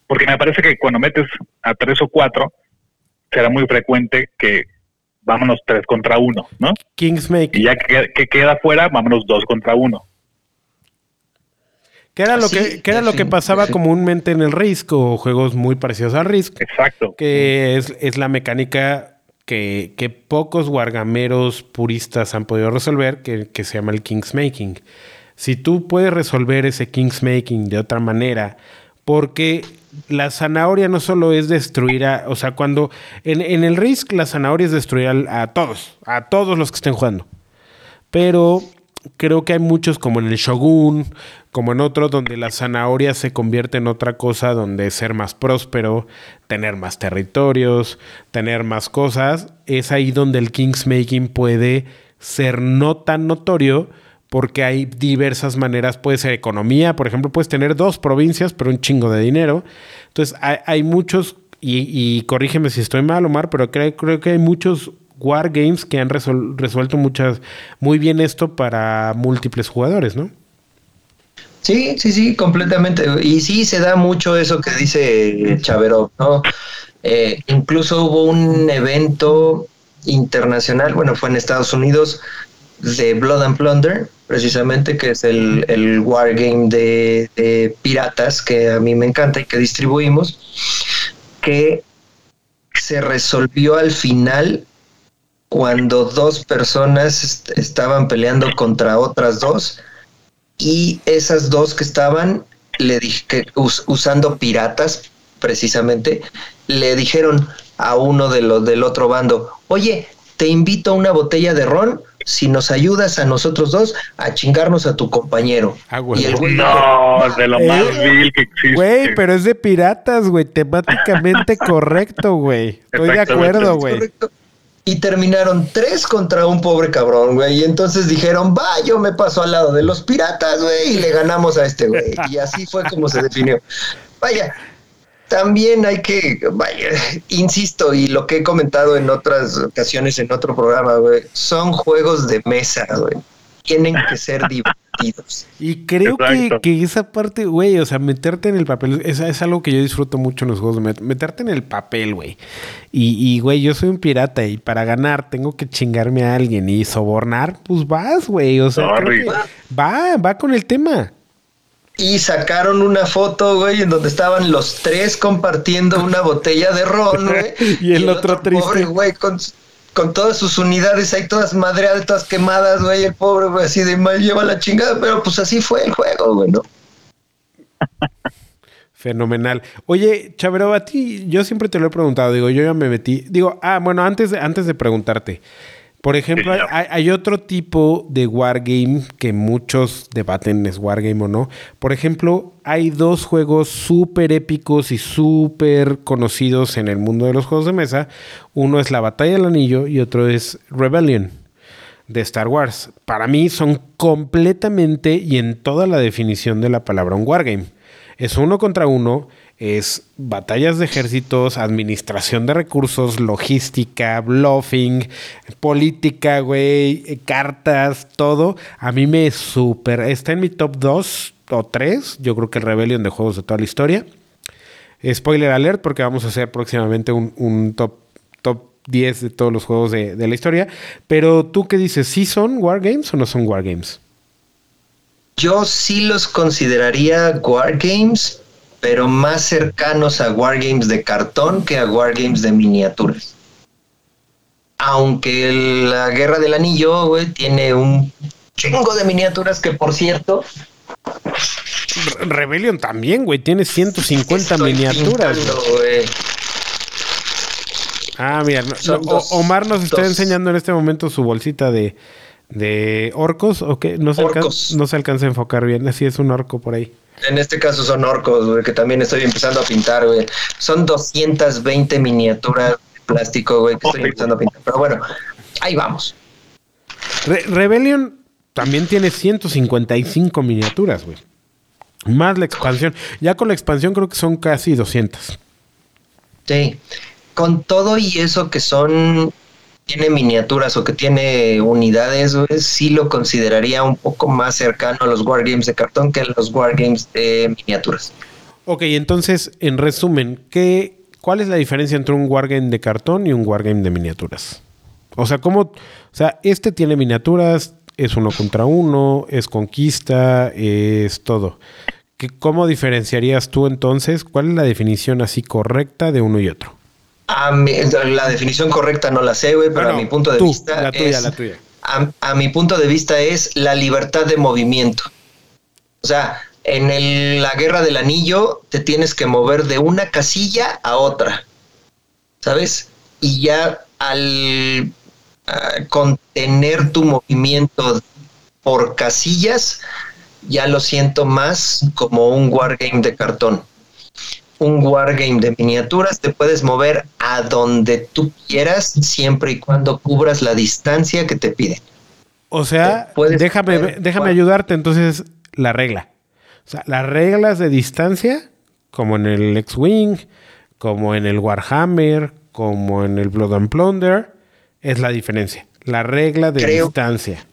Porque me parece que cuando metes a tres o cuatro, será muy frecuente que vámonos tres contra uno, ¿no? Kingsmaker. Y ya que, que queda fuera, vámonos dos contra uno. ¿Qué era lo Sí, que, qué era lo que pasaba comúnmente en el Risk o juegos muy parecidos al Risk? Exacto. Que es, es la mecánica que, que pocos wargameros puristas han podido resolver, que, que se llama el Kingsmaking. Si tú puedes resolver ese Kingsmaking de otra manera, porque la zanahoria no solo es destruir a. O sea, cuando. En, en el Risk, la zanahoria es destruir al- a todos, a todos los que estén jugando. Pero creo que hay muchos, como en el Shogun, como en otro, donde la zanahoria se convierte en otra cosa, donde ser más próspero, tener más territorios, tener más cosas. Es ahí donde el Kingsmaking puede ser no tan notorio. Porque hay diversas maneras, puede ser economía, por ejemplo, puedes tener dos provincias, pero un chingo de dinero. Entonces, hay, muchos, y, corrígeme si estoy mal, Omar, pero creo, que hay muchos wargames que han resuelto muchas muy bien esto para múltiples jugadores, ¿no? Sí, sí, sí, completamente. Y sí se da mucho eso que dice Chaverov, ¿no? Eh, incluso hubo un evento internacional, bueno, fue en Estados Unidos, de Blood and Plunder, precisamente, que es el, el wargame de, de piratas que a mí me encanta y que distribuimos, que se resolvió al final cuando dos personas est- estaban peleando contra otras dos y esas dos que estaban le que us- usando piratas precisamente le dijeron a uno de los del otro bando oye te invito a una botella de ron si nos ayudas a nosotros dos a chingarnos a tu compañero Ah, güey. y el güey dijo, No, de lo más Eh, vil que existe. Güey, pero es de piratas, güey, temáticamente correcto, güey. Estoy de acuerdo, "Es güey. correcto". Y terminaron tres contra un pobre cabrón, güey. Y entonces dijeron, va, yo me paso al lado de los piratas, güey, y le ganamos a este, güey. Y así fue como se definió. Vaya, también hay que, vaya, insisto, y lo que he comentado en otras ocasiones en otro programa, güey, son juegos de mesa, güey. Tienen que ser divertidos. Y creo que, esa parte, güey, o sea, meterte en el papel, es, es algo que yo disfruto mucho en los juegos, de met- meterte en el papel, güey. Y, y, güey, yo soy un pirata y para ganar tengo que chingarme a alguien y sobornar, pues vas, güey. O sea, creo que va, va con el tema. Y sacaron una foto, güey, en donde estaban los tres compartiendo una botella de ron, güey. Y el otro triste. Pobre, güey, con, con todas sus unidades ahí todas madreadas, todas quemadas, güey. El pobre, güey, así de mal lleva la chingada. Pero pues así fue el juego, güey, ¿no? Fenomenal. Oye, Chavero, a ti, yo siempre te lo he preguntado, digo, yo ya me metí. Digo, ah, bueno, antes de, antes de preguntarte, por ejemplo, Sí, señor. hay, hay otro tipo de wargame que muchos debaten es wargame o no. Por ejemplo, hay dos juegos súper épicos y súper conocidos en el mundo de los juegos de mesa. Uno es La Batalla del Anillo y otro es Rebellion de Star Wars. Para mí son completamente y en toda la definición de la palabra un wargame. es uno contra uno, es batallas de ejércitos, administración de recursos, logística, bluffing, política, güey, cartas, todo. A mí me super... Está en mi top 2 o 3, yo creo que el Rebellion de juegos de toda la historia. Spoiler alert, porque vamos a hacer próximamente un, top, top 10 de todos los juegos de, de la historia. Pero tú qué dices, ¿sí son Wargames o no son Wargames? Yo sí los consideraría Wargames, pero más cercanos a Wargames de cartón que a Wargames de miniaturas. Aunque la Guerra del Anillo, güey, tiene un chingo de miniaturas que, por cierto... Rebellion también, güey, tiene 150 miniaturas. Ah, mira, Omar nos está enseñando en este momento su bolsita de, de orcos, ¿o qué? No se, Alcanza, no se alcanza a enfocar bien, así es un orco por ahí. En este caso son orcos, güey, que también estoy empezando a pintar, güey. Son 220 miniaturas de plástico, güey, que estoy empezando a pintar. Pero bueno, ahí vamos. Rebellion también tiene 155 miniaturas, güey. Más la expansión. Ya con la expansión creo que son casi 200. Sí. Con todo y eso que son tiene miniaturas o que tiene unidades, sí lo consideraría un poco más cercano a los wargames de cartón que a los wargames de miniaturas. Ok, entonces, en resumen, ¿qué, ¿cuál es la diferencia entre un wargame de cartón y un wargame de miniaturas? O sea, ¿cómo? O sea, este tiene miniaturas, es uno contra uno, es conquista, es todo. ¿Cómo diferenciarías tú entonces? ¿Cuál es la definición así correcta de uno y otro? A la definición correcta no la sé, güey, pero a mi punto de vista. La tuya, la tuya. A, mi punto de vista es la libertad de movimiento. O sea, en la guerra del anillo te tienes que mover de una casilla a otra. ¿Sabes? Y ya al contener tu movimiento por casillas, ya lo siento más como un wargame de cartón un wargame de miniaturas, te puedes mover a donde tú quieras, siempre y cuando cubras la distancia que te piden. O sea, déjame, déjame ayudarte entonces la regla. O sea, las reglas de distancia, como en el X-Wing, como en el Warhammer, como en el Blood and Plunder, es la diferencia. La regla de distancia.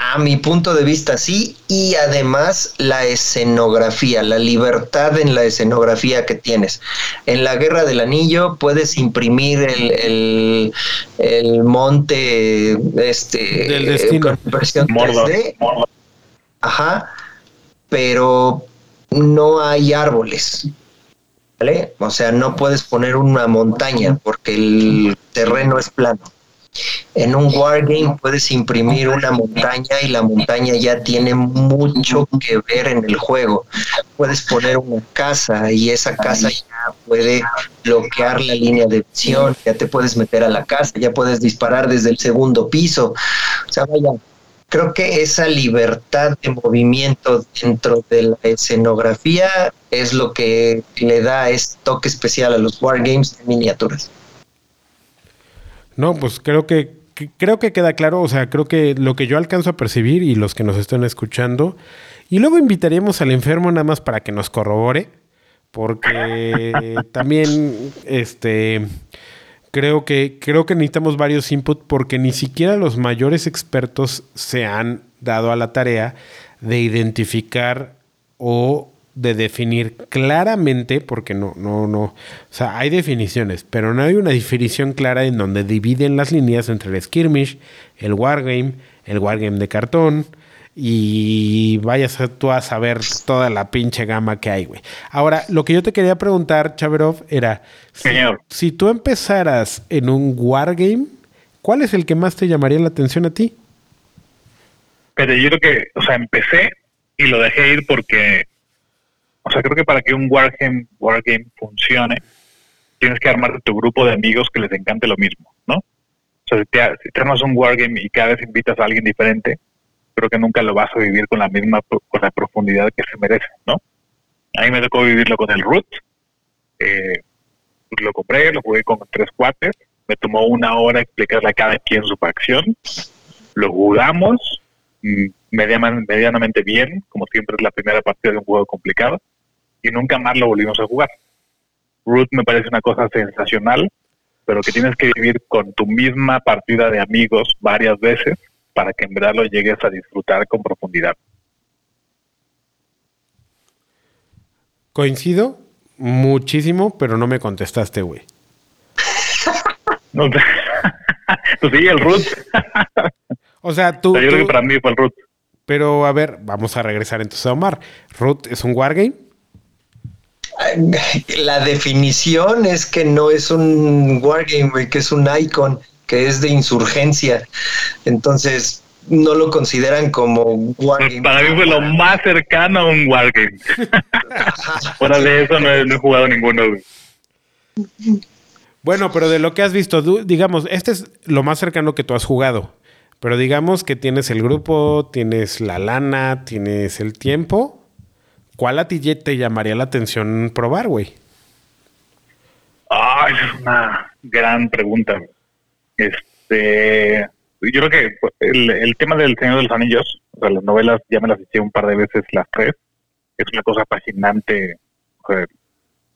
A mi punto de vista sí, y además la escenografía, la libertad en la escenografía que tienes. En la Guerra del Anillo puedes imprimir el, el, monte este, del destino. versión 3D. Ajá, pero no hay árboles. ¿Vale? O sea, no puedes poner una montaña porque el terreno es plano. En un wargame puedes imprimir una montaña y la montaña ya tiene mucho que ver en el juego. Puedes poner una casa y esa casa ya puede bloquear la línea de visión, ya te puedes meter a la casa, ya puedes disparar desde el segundo piso. O sea, vaya, creo que esa libertad de movimiento dentro de la escenografía es lo que le da este toque especial a los wargames de miniaturas. No, pues creo que, creo que queda claro, o sea, creo que lo que yo alcanzo a percibir y los que nos estén escuchando, y luego invitaríamos al enfermo nada más para que nos corrobore, porque también este creo que creo que necesitamos varios inputs porque ni siquiera los mayores expertos se han dado a la tarea de identificar o de definir claramente, porque no, no, no, o sea, hay definiciones, pero no hay una definición clara en donde dividen las líneas entre el skirmish, el wargame, el wargame de cartón, y vayas tú a saber toda la pinche gama que hay, güey. Ahora, lo que yo te quería preguntar, Chaverov, era, Señor. si tú empezaras en un wargame, ¿cuál es el que más te llamaría la atención a ti? Pero yo creo que, o sea, empecé y lo dejé ir porque o sea, creo que para que un Wargame, Wargame funcione, tienes que armarte tu grupo de amigos que les encante lo mismo, ¿no? O sea, si te, armas un Wargame y cada vez invitas a alguien diferente, creo que nunca lo vas a vivir con la misma, con la profundidad que se merece, ¿no? A mí me tocó vivirlo con el Root. Eh, lo compré, lo jugué con tres cuates. Me tomó una hora explicarle a cada quien su facción. Lo jugamos mm, medianamente bien, como siempre es la primera partida de un juego complicado y nunca más lo volvimos a jugar. Root me parece una cosa sensacional, pero que tienes que vivir con tu misma partida de amigos varias veces para que en verdad lo llegues a disfrutar con profundidad. Coincido muchísimo, pero no me contestaste, güey. No, pues sí, el root. o sea, tú. yo creo que para mí fue el root. Pero a ver, vamos a regresar entonces a Omar. ¿Root es un wargame? La definición es que no es un wargame, que es un icon, que es de insurgencia. Entonces, no lo consideran como wargame. Para mí fue lo más cercano a un wargame. Fuera de eso no he, jugado ninguno. Bueno, pero de lo que has visto, digamos, este es lo más cercano que tú has jugado. Pero digamos que tienes el grupo, tienes la lana, tienes el tiempo. ¿Cuál a ti te llamaría la atención probar, güey? Ah, es una gran pregunta. Este, yo creo que el, tema del Señor de los Anillos, o sea, las novelas ya me las hice un par de veces las tres. Es una cosa fascinante. es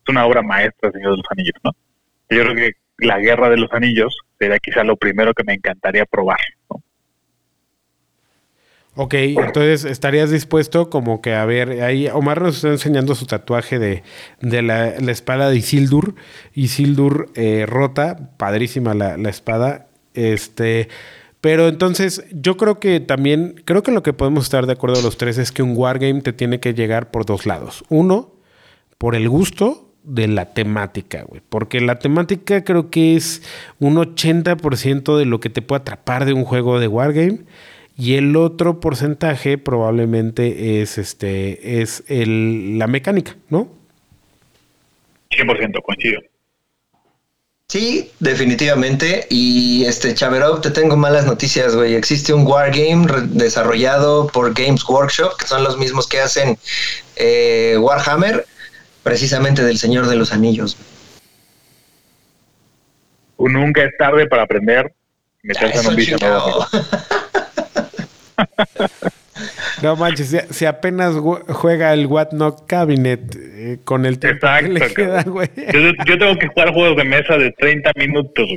una obra maestra, Señor de los Anillos, ¿no? Yo creo que la Guerra de los Anillos sería quizá lo primero que me encantaría probar, ¿no? Ok, entonces estarías dispuesto como que a ver, ahí Omar nos está enseñando su tatuaje de, la, espada de Isildur, Isildur eh, rota, padrísima la, la, espada, este, pero entonces yo creo que también, creo que lo que podemos estar de acuerdo los tres es que un wargame te tiene que llegar por dos lados, uno, por el gusto de la temática, güey. Porque la temática creo que es un 80% de lo que te puede atrapar de un juego de Wargame. Y el otro porcentaje probablemente es este es el, la mecánica, ¿no? 100% coincido. Sí, definitivamente. Y este Chaverov, te tengo malas noticias, güey. Existe un Wargame desarrollado por Games Workshop, que son los mismos que hacen eh, Warhammer, precisamente del Señor de los Anillos. Nunca es tarde para aprender. Meterse en un vicio No manches, si, apenas juega el What Not Cabinet eh, con el tiempo que le queda, güey. Yo, tengo que jugar juegos de mesa de 30 minutos.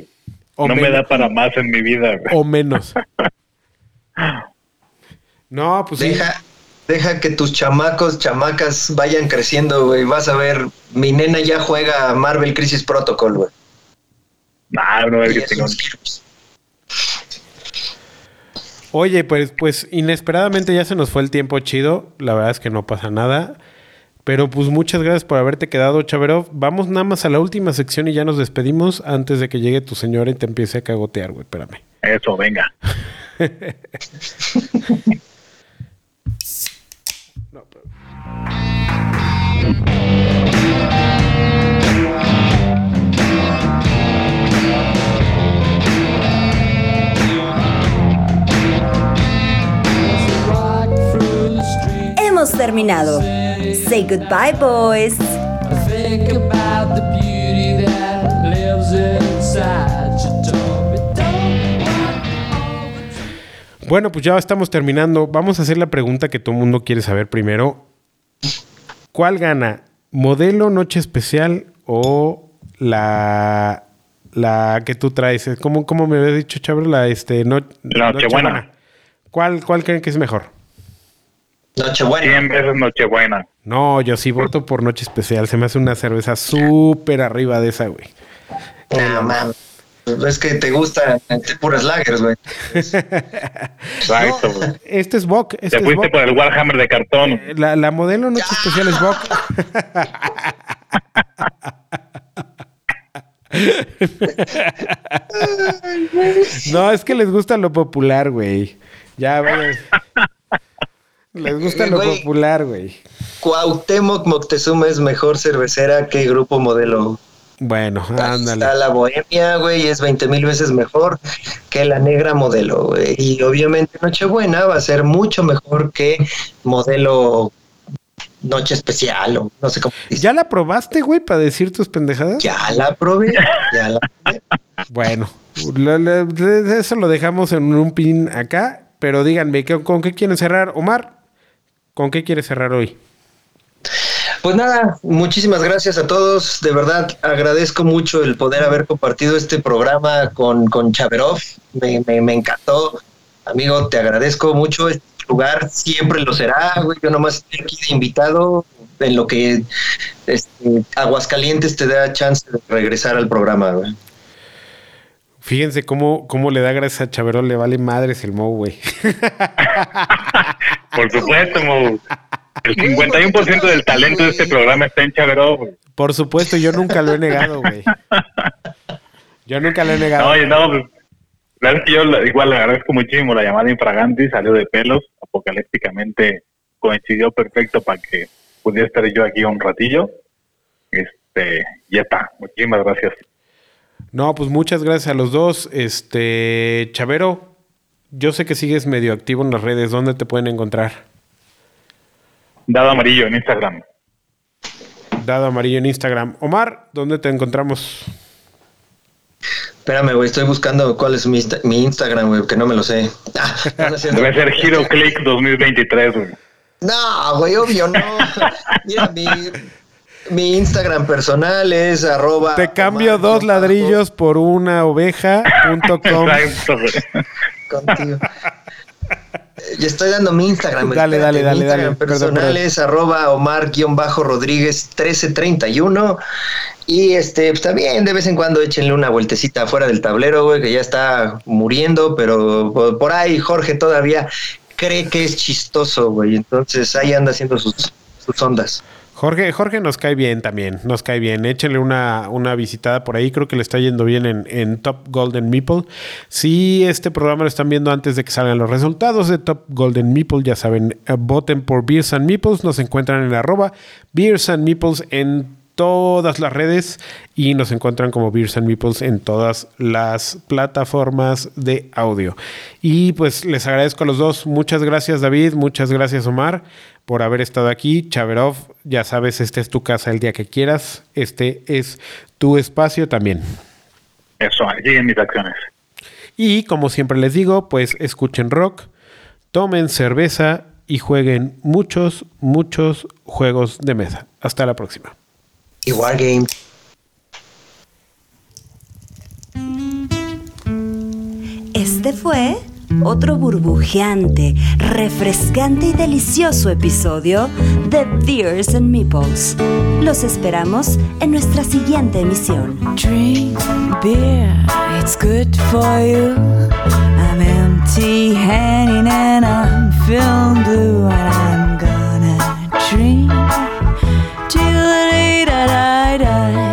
no me da para más en mi vida. O menos. no, pues deja, Deja que tus chamacos, chamacas vayan creciendo, güey. Vas a ver, mi nena ya juega Marvel Crisis Protocol, güey. Nah, no, es que Oye, pues, pues inesperadamente ya se nos fue el tiempo chido. La verdad es que no pasa nada. Pero pues muchas gracias por haberte quedado, Chaverov. Vamos nada más a la última sección y ya nos despedimos antes de que llegue tu señora y te empiece a cagotear, güey. Espérame. Eso, venga. terminado. Say goodbye, boys. Bueno, pues ya estamos terminando. Vamos a hacer la pregunta que todo el mundo quiere saber primero. ¿Cuál gana? ¿Modelo Noche Especial o la, la que tú traes? ¿Cómo, cómo me habías dicho, Chabro? La, este, no, Nochebuena. ¿Cuál, ¿Cuál creen que es mejor? Nochebuena. 100 veces Nochebuena. No, yo sí voto por Noche Especial. Se me hace una cerveza súper arriba de esa, güey. No, man. Es que te gusta puras lagers, güey. Exacto, güey. Este es Bock. Este te fuiste por el Warhammer de cartón. Eh, la, la modelo Noche Especial es Bock. no, es que les gusta lo popular, güey. Ya, güey. Les gusta lo popular, güey. Cuauhtémoc Moctezuma es mejor cervecera que Grupo Modelo. Bueno, ándale. Está la Bohemia, güey, es 20 mil veces mejor que la Negra Modelo, güey. Y obviamente Nochebuena va a ser mucho mejor que Modelo Noche Especial o no sé cómo. ¿Ya la probaste, güey, para decir tus pendejadas? Ya la probé, ya la probé. Bueno, eso lo dejamos en un pin acá, pero díganme, ¿con qué quieren cerrar, Omar? ¿Con qué quieres cerrar hoy? Pues nada, muchísimas gracias a todos. De verdad, agradezco mucho el poder haber compartido este programa con, con Chaverov. Me, me, encantó. Amigo, te agradezco mucho. Este lugar siempre lo será, güey. Yo nomás estoy aquí de invitado en lo que este, Aguascalientes te da chance de regresar al programa, güey. Fíjense cómo, cómo le da gracias a Chaverón, le vale madres el Mo, güey. Por supuesto. El 51% del talento de este programa está en Chaverón, güey. Por supuesto, yo nunca lo he negado, güey. Yo nunca lo he negado. Oye, no, pues, claro que yo igual le agradezco muchísimo la llamada infraganti, salió de pelos, apocalípticamente coincidió perfecto para que pudiera estar yo aquí un ratillo. Este, ya está. Muchísimas gracias. No, pues muchas gracias a los dos. Este, Chavero, yo sé que sigues medio activo en las redes. ¿Dónde te pueden encontrar? Dado Amarillo en Instagram. Dado Amarillo en Instagram. Omar, ¿dónde te encontramos? Espérame, güey, estoy buscando cuál es mi, Instagram, güey, que no me lo sé. Ah, Debe ser HeroClick 2023, güey. No, güey, obvio, no. Mira, mi, mi Instagram personal es arroba. Te cambio dos ladrillos por una oveja.com. Contigo. Yo estoy dando mi Instagram. Dale, dale, dale. Mi Instagram personal es arroba Omar-Rodríguez 1331. Y este, pues también de vez en cuando échenle una vueltecita afuera del tablero, güey, que ya está muriendo, pero por ahí Jorge todavía cree que es chistoso, güey. Entonces ahí anda haciendo sus, sus ondas. Jorge, Jorge nos cae bien también, nos cae bien. Échenle una, una visitada por ahí, creo que le está yendo bien en, en, Top Golden Meeple. Si este programa lo están viendo antes de que salgan los resultados de Top Golden Meeple, ya saben, eh, voten por Beers and Meeples, nos encuentran en arroba Beers and Meeples en todas las redes y nos encuentran como Beers and Meeples en todas las plataformas de audio. Y pues les agradezco a los dos. Muchas gracias David, muchas gracias Omar por haber estado aquí. Chaverov, ya sabes, esta es tu casa el día que quieras. Este es tu espacio también. Eso, allí en mis acciones. Y como siempre les digo, pues escuchen rock, tomen cerveza y jueguen muchos, muchos juegos de mesa. Hasta la próxima. Y Wargame. Este fue otro burbujeante, refrescante y delicioso episodio de Beers and Meeples. Los esperamos en nuestra siguiente emisión. Drink beer, it's good for you. I'm empty handed and I'm feeling blue. And I'm gonna drink till the day that I die.